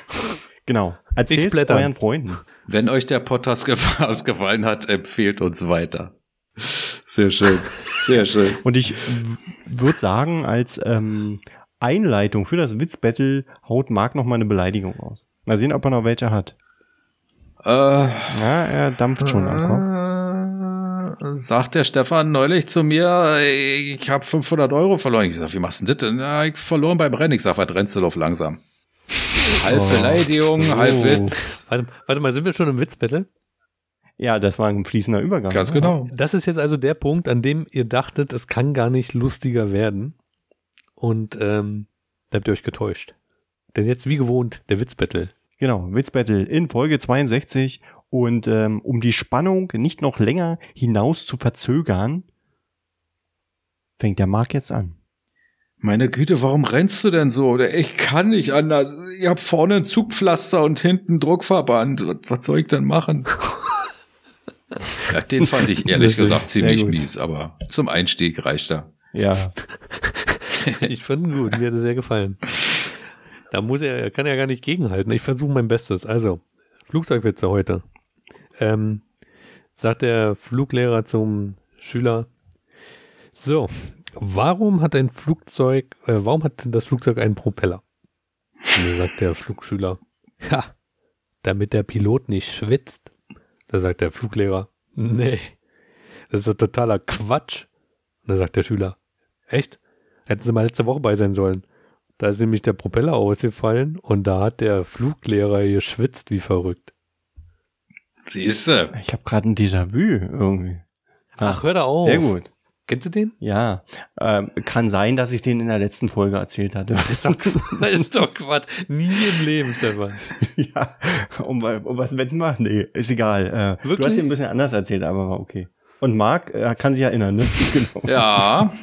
Genau. Erzählt euren Freunden.
Wenn euch der Podcast gefallen hat, empfehlt uns weiter. Sehr schön. Sehr schön.
Und ich würde sagen, als ähm, Einleitung für das Witzbattle haut Marc noch mal eine Beleidigung aus. Mal sehen, ob er noch welche hat. Äh, ja, er dampft schon am Kopf
sagt der Stefan neulich zu mir, ich habe 500 Euro verloren. Ich sag, wie machst du denn das? Na, ich verloren beim Rennen. Ich sag, was rennst du auf langsam? Halb oh, Beleidigung, so. halb Witz.
Warte, warte, mal, sind wir schon im Witzbattle?
Ja, das war ein fließender Übergang.
Ganz genau.
Das ist jetzt also der Punkt, an dem ihr dachtet, es kann gar nicht lustiger werden. Und ähm, da habt ihr euch getäuscht. Denn jetzt wie gewohnt der Witzbattle.
Genau, Witzbattle in Folge 62 und ähm, um die Spannung nicht noch länger hinaus zu verzögern, fängt der Marc jetzt an.
Meine Güte, warum rennst du denn so? Ich kann nicht anders. Ich hab vorne ein Zugpflaster und hinten Druckverband. Was soll ich denn machen? ja, den fand ich ehrlich *laughs* gesagt ziemlich mies, aber zum Einstieg reicht er.
Ja. *laughs*
ich fand ihn gut, mir hat er sehr gefallen. Da muss er, er kann ja gar nicht gegenhalten. Ich versuche mein Bestes. Also, Flugzeugwitze heute ähm, sagt der Fluglehrer zum Schüler, so, warum hat ein Flugzeug, äh, warum hat das Flugzeug einen Propeller? Und sagt der Flugschüler, ja, damit der Pilot nicht schwitzt. Da sagt der Fluglehrer, nee, das ist doch totaler Quatsch. Und dann sagt der Schüler, echt? Hätten sie mal letzte Woche bei sein sollen. Da ist nämlich der Propeller ausgefallen und da hat der Fluglehrer geschwitzt wie verrückt.
Siehste.
Ich habe gerade ein Déjà-vu irgendwie.
Ach, hör da auf.
Sehr gut.
Kennst du den?
Ja. Ähm, kann sein, dass ich den in der letzten Folge erzählt hatte.
Das ist doch, *laughs* das ist doch Quatsch. Nie im Leben, Stefan. *laughs*
ja. Um, um was wetten wir? Nee, ist egal. Äh, du hast ihn ein bisschen anders erzählt, aber war okay. Und Marc äh, kann sich erinnern, ne? *laughs*
genau. Ja.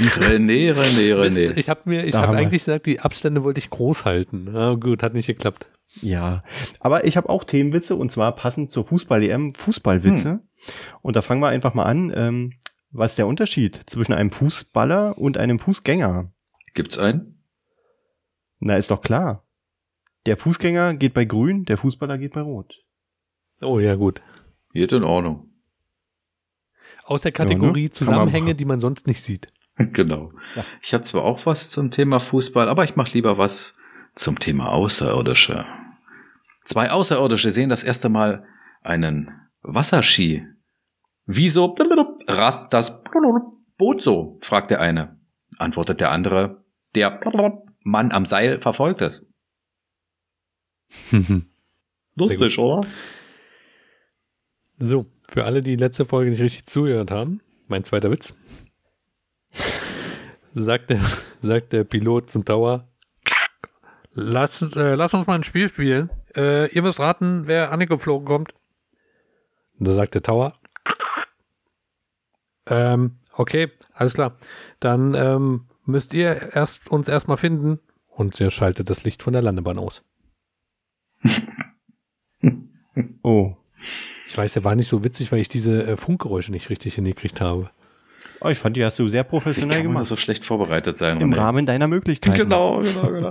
René, René,
Mist,
René.
ich habe mir, ich habe eigentlich gesagt, die Abstände wollte ich groß halten. Ja, gut, hat nicht geklappt.
Ja, aber ich habe auch Themenwitze und zwar passend zur Fußball-EM Fußballwitze. Und da fangen wir einfach mal an. Ähm, was ist der Unterschied zwischen einem Fußballer und einem Fußgänger?
Gibt's einen?
Na, ist doch klar. Der Fußgänger geht bei grün, der Fußballer geht bei rot.
Oh ja, gut.
Geht in Ordnung.
Aus der Kategorie
ne? Kann man
Zusammenhänge, die man sonst nicht sieht. *laughs*
Genau.
Ja.
Ich habe zwar auch was zum Thema Fußball, aber ich mache lieber was zum Thema Außerirdische. Zwei Außerirdische sehen das erste Mal einen Wasserski. Wieso rast das Boot so? fragt der eine. Antwortet der andere. Der Mann am Seil verfolgt es. *laughs* Lustig, oder?
So, für alle, die letzte Folge nicht richtig zugehört haben, mein zweiter Witz. Sagt der, *laughs* sagt der Pilot zum Tower, lass, äh, lass uns mal ein Spiel spielen. Äh, ihr müsst raten, wer angeflogen kommt. Und da sagt der Tower, ähm, okay, alles klar. Dann ähm, müsst ihr erst uns erstmal finden. Und er schaltet das Licht von der Landebahn aus. *laughs*
Oh.
Ich weiß, der war nicht so witzig, weil ich diese äh, Funkgeräusche nicht richtig hingekriegt habe.
oh, ich fand, die hast du sehr
Wie
professionell
kann man
gemacht.
so schlecht vorbereitet sein?
Im? Rahmen deiner Möglichkeiten.
Genau, genau, genau.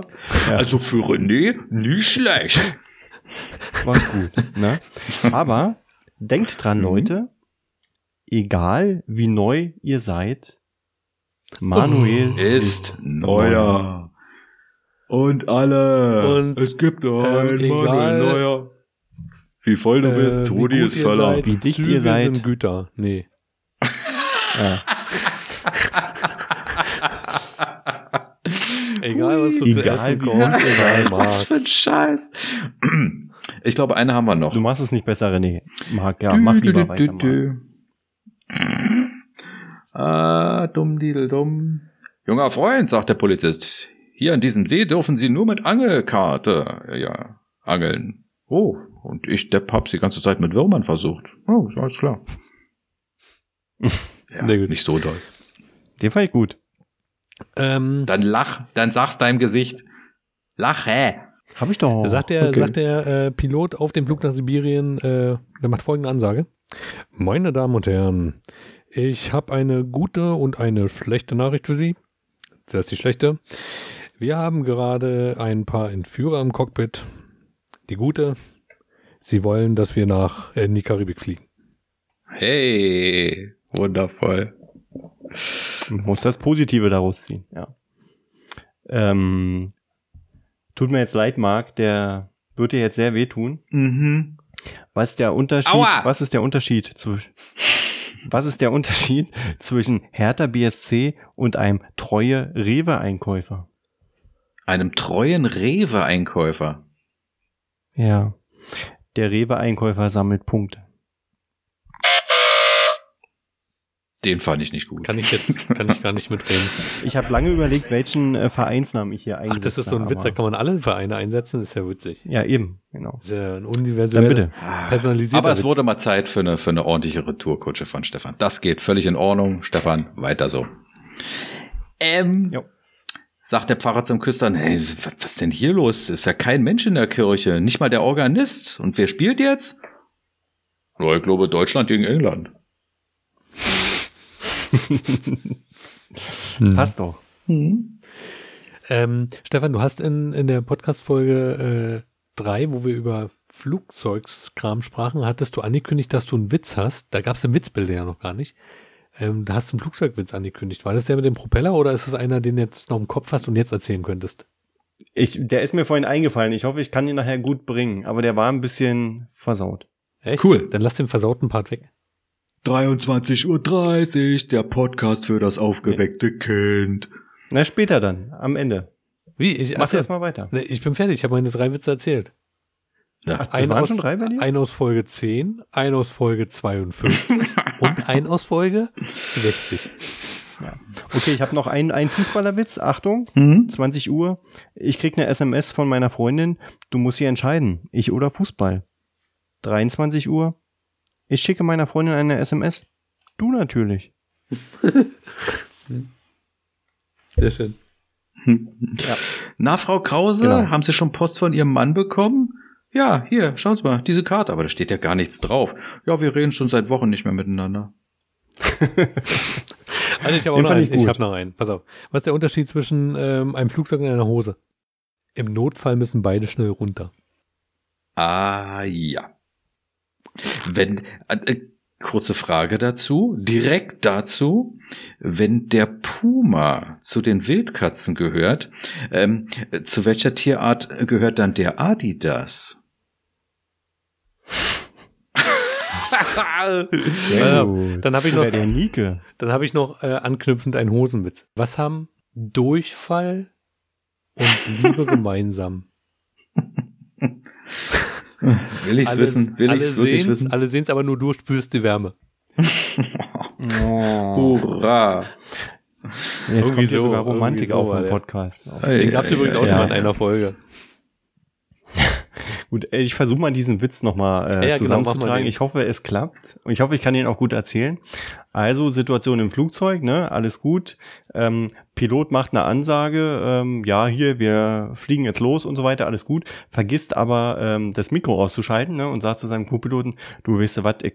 Also für René nicht schlecht.
War gut, ne? Aber denkt dran,
Mhm.
Leute, egal wie neu ihr seid, Manuel
Oh, Ist neuer. Und alle.
Und,
es gibt
ähm, egal,
Neuer. Wie voll du
Äh,
bist, Toni ist voller.
Wie dicht
Züge
ihr seid.
sind Güter. Nee.
Ja.
Egal, was du zu
Egal,
essen kochst,
gut ihr
egal.
Was für ein. Scheiß. Ich glaube, eine haben wir noch.
Du machst es nicht besser, René. Marc, ja, mach lieber weiter. Marc.
Ah, dumm, didel, dumm. Junger Freund, sagt der Polizist, hier an diesem See dürfen Sie nur mit Angelkarte, ja, angeln. Oh, und ich, Depp, hab's die ganze Zeit mit Würmern versucht. Oh, ist alles klar. *laughs* ja, nicht so doll.
Den fand ich gut.
Ähm,
Dann lach, dann sag's deinem Gesicht. Lache.
Hab ich doch.
sagt der,
Okay.
sagt der äh, Pilot auf dem Flug nach Sibirien, äh, der macht folgende Ansage. Meine Damen und Herren, ich habe eine gute und eine schlechte Nachricht für Sie. Zuerst die schlechte. Wir haben gerade ein paar Entführer im Cockpit. Die gute, Sie wollen, dass wir nach äh, in die Karibik fliegen.
Hey, wundervoll.
Man muss das Positive daraus ziehen, ja. Ähm, tut mir jetzt leid, Marc, der wird dir jetzt sehr wehtun.
Mhm.
Was ist der Unterschied?
Aua!
Was ist der Unterschied zwischen Was ist der Unterschied *laughs* zwischen Hertha BSC und einem treue Rewe-Einkäufer?
Einem treuen Rewe-Einkäufer.
Ja. Der Rewe-Einkäufer sammelt Punkte.
Den fand ich nicht gut.
Kann ich jetzt, kann ich gar nicht mitreden.
Ich habe lange überlegt, welchen äh, Vereinsnamen ich hier einsetze.
Ach, das ist so ein Witz, da kann man alle Vereine einsetzen, ist ja witzig.
Ja, eben, genau.
Das ist ja ein
Dann
universeller,
bitte.
personalisierter
Aber es
Witz.
wurde mal Zeit für eine, für eine ordentliche Retourkutsche von Stefan. Das geht völlig in Ordnung. Stefan, weiter so. Ähm,
Jo.
sagt der Pfarrer zum Küstern, hey, was, was denn hier los? Ist ja kein Mensch in der Kirche, nicht mal der Organist. Und wer spielt jetzt? Ja, ich glaube Deutschland gegen England. *laughs*
Passt doch.
Ähm, Stefan, du hast in, in der Podcast-Folge äh, drei, wo wir über Flugzeugskram sprachen, hattest du angekündigt, dass du einen Witz hast. Da gab es den Witzbilder ja noch gar nicht. Ähm, da hast du einen Flugzeugwitz angekündigt. War das der mit dem Propeller oder ist es einer, den du jetzt noch im Kopf hast und jetzt erzählen könntest?
Ich, der ist mir vorhin eingefallen. Ich hoffe, ich kann ihn nachher gut bringen. Aber der war ein bisschen versaut.
Echt?
Cool.
Dann lass den versauten Part weg.
23.30 Uhr, der Podcast für das aufgeweckte Kind.
Na, später dann, am Ende.
Wie? Ich,
Mach
achso,
erst mal weiter.
nee, ich bin fertig. Ich habe meine drei Witze erzählt.
Ja,
Ach,
Ein
waren
aus,
schon drei bei dir?
ein aus Folge 10, ein aus Folge 42 *laughs* und ein aus Folge 60.
Okay, ich habe noch einen, einen Fußballerwitz. Achtung,
Mhm.
20 Uhr. Ich krieg eine SMS von meiner Freundin. Du musst hier entscheiden, ich oder Fußball. 23 Uhr. Ich schicke meiner Freundin eine SMS. Du natürlich. *laughs*
Sehr schön.
Na, Frau Krause,
Genau.
haben Sie schon Post von Ihrem Mann bekommen? Ja, hier, schauen Sie mal, diese Karte, aber da steht ja gar nichts drauf. Ja, wir reden schon seit Wochen nicht mehr miteinander. *laughs*
Also ich habe auch
Den
noch einen.
ich
Ich, habe noch einen. Pass auf. Was ist der Unterschied zwischen ähm, einem Flugzeug und einer Hose? Im Notfall müssen beide schnell runter.
Ah, ja. Wenn, äh, äh, kurze Frage dazu, direkt dazu, wenn der Puma zu den Wildkatzen gehört, ähm, äh, zu welcher Tierart gehört dann der Adidas?
Ja, dann habe ich noch-
der Nike.
Dann habe ich noch äh, anknüpfend einen Hosenwitz. Was haben Durchfall und Liebe *laughs* gemeinsam?
Will ich's
Alle-
wissen? Will
alle
ich's wirklich
sehen's,
wissen?
Alle sehen es, aber nur du spürst die Wärme.
Oh.
Hurra!
Jetzt
Irgendwie
kommt hier
so,
sogar Romantik
so
auf im. Podcast.
Den gab es übrigens auch
ja.
schon mal in einer Folge.
Gut, äh, ich versuche mal diesen Witz nochmal äh,
Ja, genau,
zusammenzutragen.
den.
ich hoffe, es klappt. Und ich hoffe, ich kann ihn auch gut erzählen. Also, Situation im Flugzeug, ne? Alles gut. Ähm, Pilot macht eine Ansage, ähm, ja, hier, wir fliegen jetzt los und so weiter, alles gut. Vergisst aber ähm, das Mikro auszuschalten, ne? Und sagt zu seinem Co-Piloten, du weißt du was, ich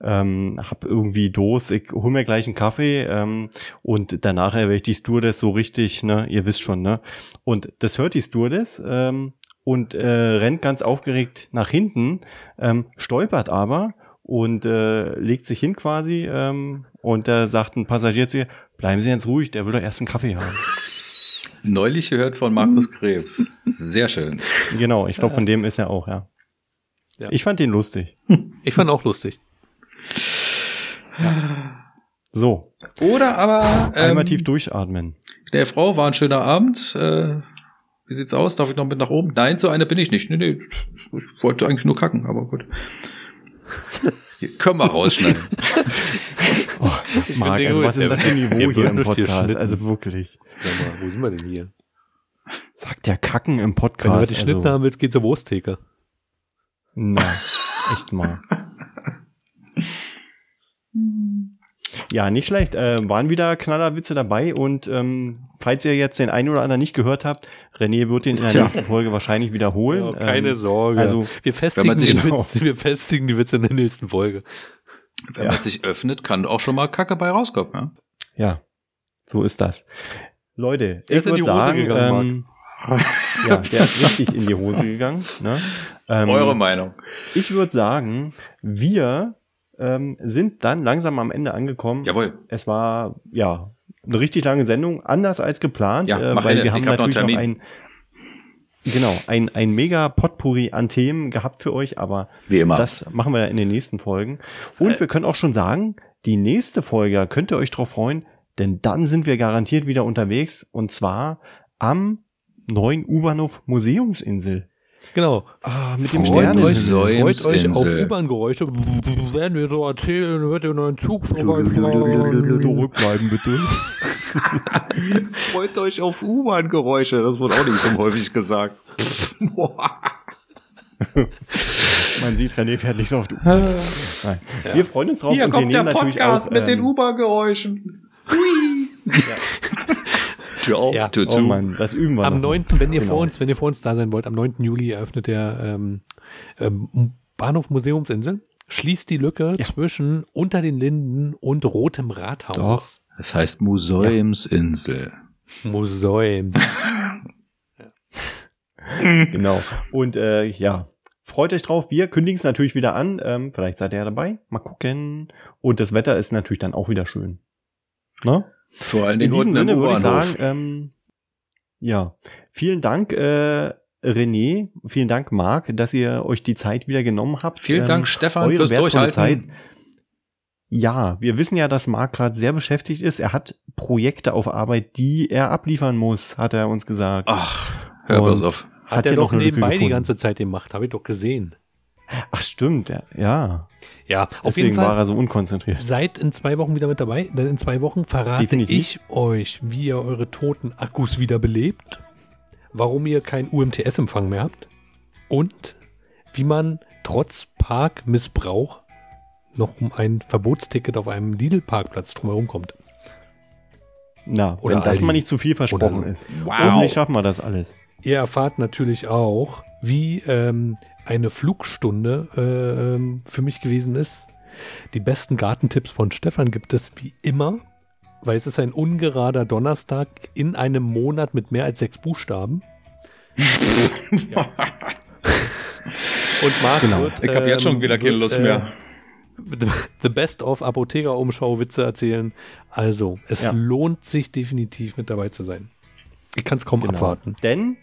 ähm, hab irgendwie Dos, ich hol mir gleich einen Kaffee ähm, und danach werde ich die Stewardess so richtig, ne? Ihr wisst schon, ne? Und das hört die Stewardess, ähm, und äh, rennt ganz aufgeregt nach hinten, ähm, stolpert aber und äh, legt sich hin quasi ähm, und da sagt ein Passagier zu ihr, bleiben Sie jetzt ruhig, der will doch erst einen Kaffee haben.
Neulich gehört von Markus Krebs. Sehr schön.
genau, ich glaube, von dem ist er auch, ja.
Ja.
Ich fand den lustig. *laughs*
Ich fand auch lustig.
So,
Oder aber
einmal
ähm,
tief durchatmen.
der Frau war ein schöner Abend. Äh, wie sieht's aus? Darf ich noch mit nach oben? Nein, so eine bin ich nicht. Nee, nee. Ich wollte eigentlich nur kacken, aber gut. Hier, können wir rausschneiden. *laughs*
Oh, Marc, also was ist denn das für ein Niveau hier im Podcast? Also wirklich.
Sag mal, wo sind wir denn hier?
Sagt der Kacken im
Wenn du
Podcast.
was geschnitten
also,
haben willst, geht zur Wursttheke.
Na, echt mal. *laughs* Ja, nicht schlecht. Äh, waren wieder Knallerwitze dabei und ähm, falls ihr jetzt den einen oder anderen nicht gehört habt, René wird den in der
Tja.
nächsten Folge wahrscheinlich wiederholen.
Ja, keine
ähm,
Sorge.
also-
wir, festigen
sich-
die Witze, wir festigen die Witze in der nächsten Folge.
Wenn
Ja.
man sich öffnet, kann auch schon mal Kacke bei rauskommen. Ja?
Ja, so ist das. Leute,
Der
ich
ist in die
würde
Hose
sagen,
gegangen,
ähm, ja, der ist richtig in die Hose gegangen. Ne? *laughs* Ähm,
Eure Meinung.
ich würde sagen, wir ähm, sind dann langsam am Ende angekommen.
Jawohl.
Es war ja eine richtig lange Sendung, anders als geplant,
Ja,
äh, weil
hin,
wir haben
hab noch
natürlich noch
Termin.
ein genau ein ein mega Potpourri an Themen gehabt für euch, aber
Wie immer.
das machen wir in den nächsten Folgen. Und
Äh.
wir können auch schon sagen, die nächste Folge könnt ihr euch drauf freuen, denn dann sind wir garantiert wieder unterwegs und zwar am neuen U-Bahnhof Museumsinsel.
Genau.
Ah, mit dem
Freut
Stern.
euch, freut euch auf. U-Bahn-Geräusche. Werden wir so erzählen, hört ihr noch einen Zug vorbeifahren.
Zurückbleiben bitte. *laughs*
Freut euch auf U-Bahn-Geräusche. Das wurde auch nicht so häufig gesagt. *laughs*
Man sieht, René fährt nicht so oft. Nein. Wir freuen uns drauf und wir nehmen natürlich auch, ähm,
U-Bahn-Geräuschen. *laughs* Tür auf,
Ja.
Tür
Oh
zu.
Mann, das üben wir
Am
noch.
9., wenn ihr
Genau.
vor uns, wenn ihr vor uns da sein wollt, am 9. Juli eröffnet der ähm, ähm, Bahnhof Museumsinsel, schließt die Lücke
Ja.
zwischen unter den Linden und Rotem Rathaus.
Das heißt Museumsinsel.
Museum. *laughs* *laughs*
Genau. Und äh, ja, freut euch drauf. Wir kündigen es natürlich wieder an. Ähm, vielleicht seid ihr ja dabei. Mal gucken. Und das Wetter ist natürlich dann auch wieder schön. Ne?
Vor allen
In
Dingen
diesem
unten im
Sinne würde ich sagen, ähm, ja, vielen Dank, äh, René, vielen Dank, Marc, dass ihr euch die Zeit wieder genommen habt.
Vielen
Ähm,
Dank, Stefan,
eure
fürs Durchhalten.
Zeit. Ja, wir wissen ja, dass Marc gerade sehr beschäftigt ist. Er hat Projekte auf Arbeit, die er abliefern muss, hat er uns gesagt.
Ach, hör bloß auf.
Hat, er
hier noch
doch nebenbei die
gefunden.
ganze Zeit gemacht, habe ich doch gesehen.
Ach stimmt, ja. ja.
Auf
Deswegen
jeden Fall.
war er so unkonzentriert.
Seid in zwei Wochen wieder mit dabei, denn in zwei Wochen verrate
Definitiv.
ich euch, wie ihr eure toten Akkus wiederbelebt, warum ihr keinen UMTS-Empfang mehr habt und wie man trotz Parkmissbrauch noch um ein Verbotsticket auf einem Lidl-Parkplatz drumherum kommt.
Na,
Oder
wenn das
Aldi.
mal nicht zu viel versprochen
so.
ist.
Wow.
Hoffentlich schaffen wir das alles.
Ihr erfahrt natürlich auch, wie ähm, eine Flugstunde äh, ähm, für mich gewesen ist. Die besten Gartentipps von Stefan gibt es wie immer, weil es ist ein ungerader Donnerstag in einem Monat mit mehr als sechs Buchstaben. *laughs* ja. Und Marc
Genau.
wird,
Ich habe jetzt schon
ähm,
wieder keine
wird,
Lust
äh,
mehr.
The Best of Apotheker-Umschau Witze erzählen. Also, es
Ja.
lohnt sich definitiv mit dabei zu sein. Ich kann es kaum
Genau.
abwarten.
Denn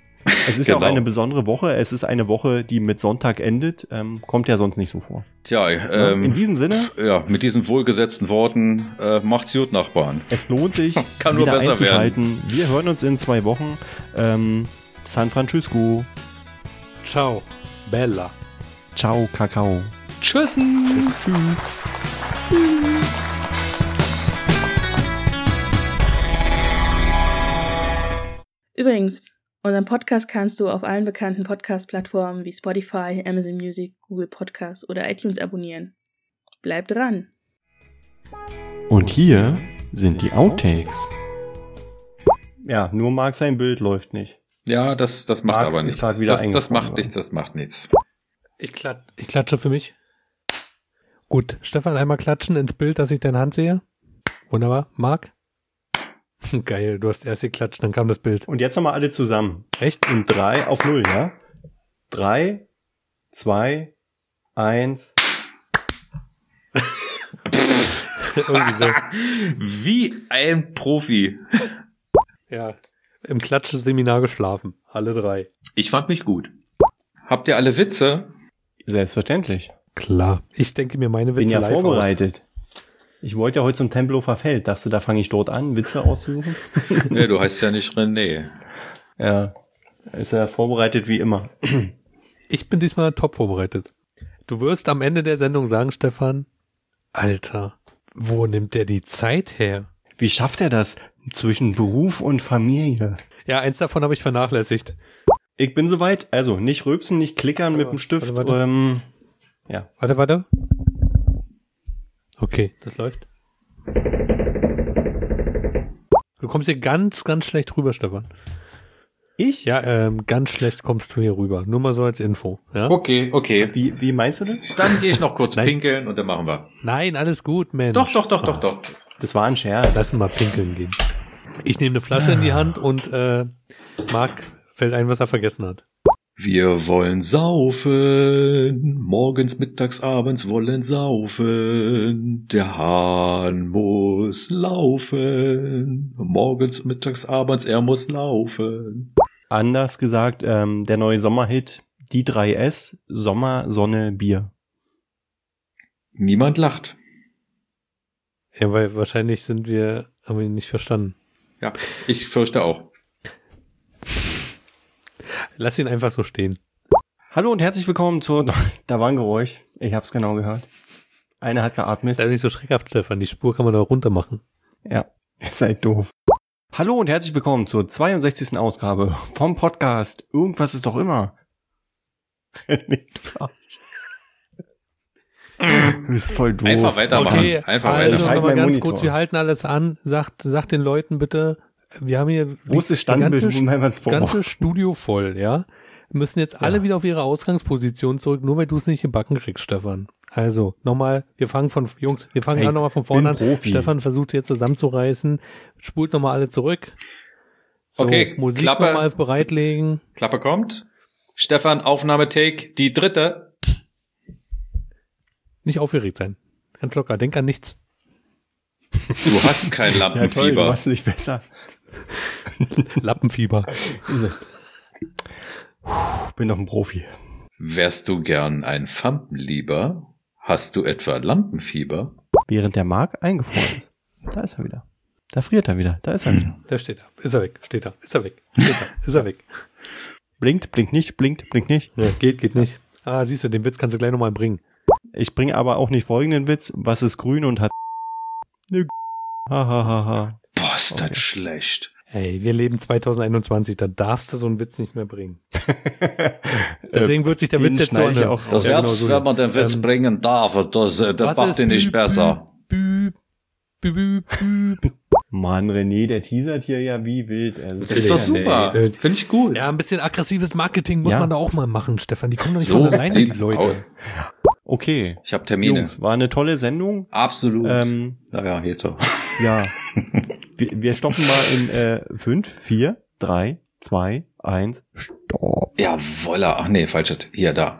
es ist ja auch
Genau.
eine besondere Woche. Es ist eine Woche, die mit Sonntag endet. Ähm, kommt ja sonst nicht so vor.
Tja,
Ja, In
ähm,
diesem Sinne,
ja, mit diesen wohlgesetzten Worten, äh, macht's gut, Nachbarn.
es lohnt sich, *laughs*
Kann nur
wieder
besser
einzuschalten. Wir hören uns in zwei Wochen. Ähm, San Francisco.
Ciao, Bella.
Ciao, Kakao.
Tschüssen.
Tschüss.
Übrigens, unseren Podcast kannst du auf allen bekannten Podcast-Plattformen wie Spotify, Amazon Music, Google Podcasts oder iTunes abonnieren. Bleib dran!
Und hier sind die Outtakes. Ja, nur Marc sein Bild läuft nicht.
Ja, das, das macht
Marc
aber nichts. Das, das macht nichts, das macht nichts.
Ich, klat ich klatsche für mich. Gut, Stefan, einmal klatschen ins Bild, dass ich deine Hand sehe. Wunderbar. Marc? *laughs* Geil, du hast erst geklatscht, dann kam das Bild.
Und jetzt nochmal alle zusammen.
Echt?
In drei auf null, ja? Drei, zwei, eins. *laughs*
Irgendwie so. *laughs*
Wie ein Profi.
Ja. Im Klatschseminar geschlafen. Alle drei.
Ich fand mich gut. Habt ihr alle Witze?
Selbstverständlich.
Klar. Ich denke mir meine Witze
Bin ja
live
vorbereitet. Ich wollte ja heute zum Tempelhofer Feld. Dachte, da fange ich dort an, Witze auszusuchen. *laughs*
Nee, du heißt ja nicht René.
Ja. Ist ja vorbereitet wie immer.
Ich bin diesmal top vorbereitet. Du wirst am Ende der Sendung sagen, Stefan, Alter, wo nimmt der die Zeit her?
Wie schafft er das zwischen Beruf und Familie?
Ja, eins davon habe ich vernachlässigt.
Ich bin soweit. Also nicht rülpsen, nicht klickern mit
Warte,
dem Stift.
warte, warte.
Ähm, ja.
Warte, warte. Okay, das läuft. Du kommst hier ganz, ganz schlecht rüber, Stefan.
Ich?
Ja, ähm, ganz schlecht kommst du hier rüber. Nur mal so als Info. Ja?
Okay, okay.
Wie, wie meinst du das?
Dann gehe ich noch kurz
Nein.
pinkeln und dann machen wir.
Nein, alles gut, Mensch.
Doch, doch, doch, doch,
Ah,
doch.
Das war ein Scherz.
Lass ihn mal pinkeln gehen. Ich nehme eine Flasche in die Hand und äh, Marc fällt ein, was er vergessen hat.
Wir wollen saufen, morgens, mittags, abends wollen saufen. Der Hahn muss laufen, morgens, mittags, abends, er muss laufen.
Anders gesagt, ähm, der neue Sommerhit, die 3S, Sommer, Sonne, Bier.
Niemand lacht.
Ja, weil wahrscheinlich sind wir, haben wir ihn nicht verstanden.
Ja, ich fürchte auch.
Lass ihn einfach so stehen.
Hallo und herzlich willkommen zu, *laughs* da war ein Geräusch. Ich hab's genau gehört. Einer hat geatmet.
Ist ja nicht so schreckhaft, Stefan. Die Spur kann man da runter machen.
Ja, *laughs* ihr seid doof. Hallo und herzlich willkommen zur 62. Ausgabe vom Podcast Irgendwas ist doch immer. Nee, du Arsch. Du bist voll doof.
Einfach weitermachen.
Okay,
Einfach
also
weiter.
nochmal
Halt
ganz
mein
kurz,
Monitor.
wir halten alles an. Sagt, sagt den Leuten bitte, wir haben hier
Wo ist das
die
Standbild,
ganze, ganze Studio voll, ja. Wir müssen jetzt alle
Ja.
wieder auf ihre Ausgangsposition zurück, nur weil du es nicht gebacken kriegst, Stefan. Also, nochmal, wir fangen von, Jungs, wir fangen
Hey,
nochmal von vorne an.
Profi.
Stefan versucht jetzt zusammenzureißen. Spult nochmal alle zurück. So,
Okay,
Musik
Klappe.
nochmal bereitlegen.
Klappe kommt. Stefan, Aufnahme, Take, die dritte.
Nicht aufgeregt sein. Ganz locker, denk an nichts.
Du hast kein *laughs*
Ja toll, du
Lampenfieber.
machst nicht besser. *laughs*
Lappenfieber.
Ich bin doch ein Profi.
Wärst du gern ein Fampenlieber? Hast du etwa Lampenfieber?
Während der Mark eingefroren ist. Da ist er wieder. Da friert er wieder. Da ist er wieder.
Da steht er. Ist er weg. Steht er. Ist er weg. Steht er. Ist er weg.
Blinkt, blinkt nicht, blinkt, blinkt nicht.
Ja, geht, geht nicht. Ah, siehst du, den Witz kannst du gleich nochmal bringen.
Ich bringe aber auch nicht folgenden Witz. Was ist grün und hat... Nö.
Ist das
Okay.
schlecht.
Ey, wir leben 2021, da darfst du so einen Witz nicht mehr bringen. *laughs* Deswegen wird sich der
Den
Witz jetzt so anhören.
auch
Das
Ja,
selbst,
genau so.
wenn man den Witz
Ähm,
bringen darf, das, äh, das macht
ist
ihn nicht
Bü-
besser.
Bü, bü, bü, bü, bü.
Mann, René, der teasert hier ja wie wild. Also,
Das ist doch super.
Ey, äh,
Finde ich gut.
Ja, ein bisschen aggressives Marketing muss
Ja.
man da auch mal machen, Stefan. Die kommen doch nicht
So
von alleine, die Leute.
Okay.
Ich habe Termine.
Jungs, war eine tolle Sendung.
Absolut.
Ähm,
ja, ja, geht so.
ja. *laughs* wir, wir stoppen mal in äh, 5, 4, 3, 2, 1, stopp.
Ja. Ach nee, falsches. Hier, da.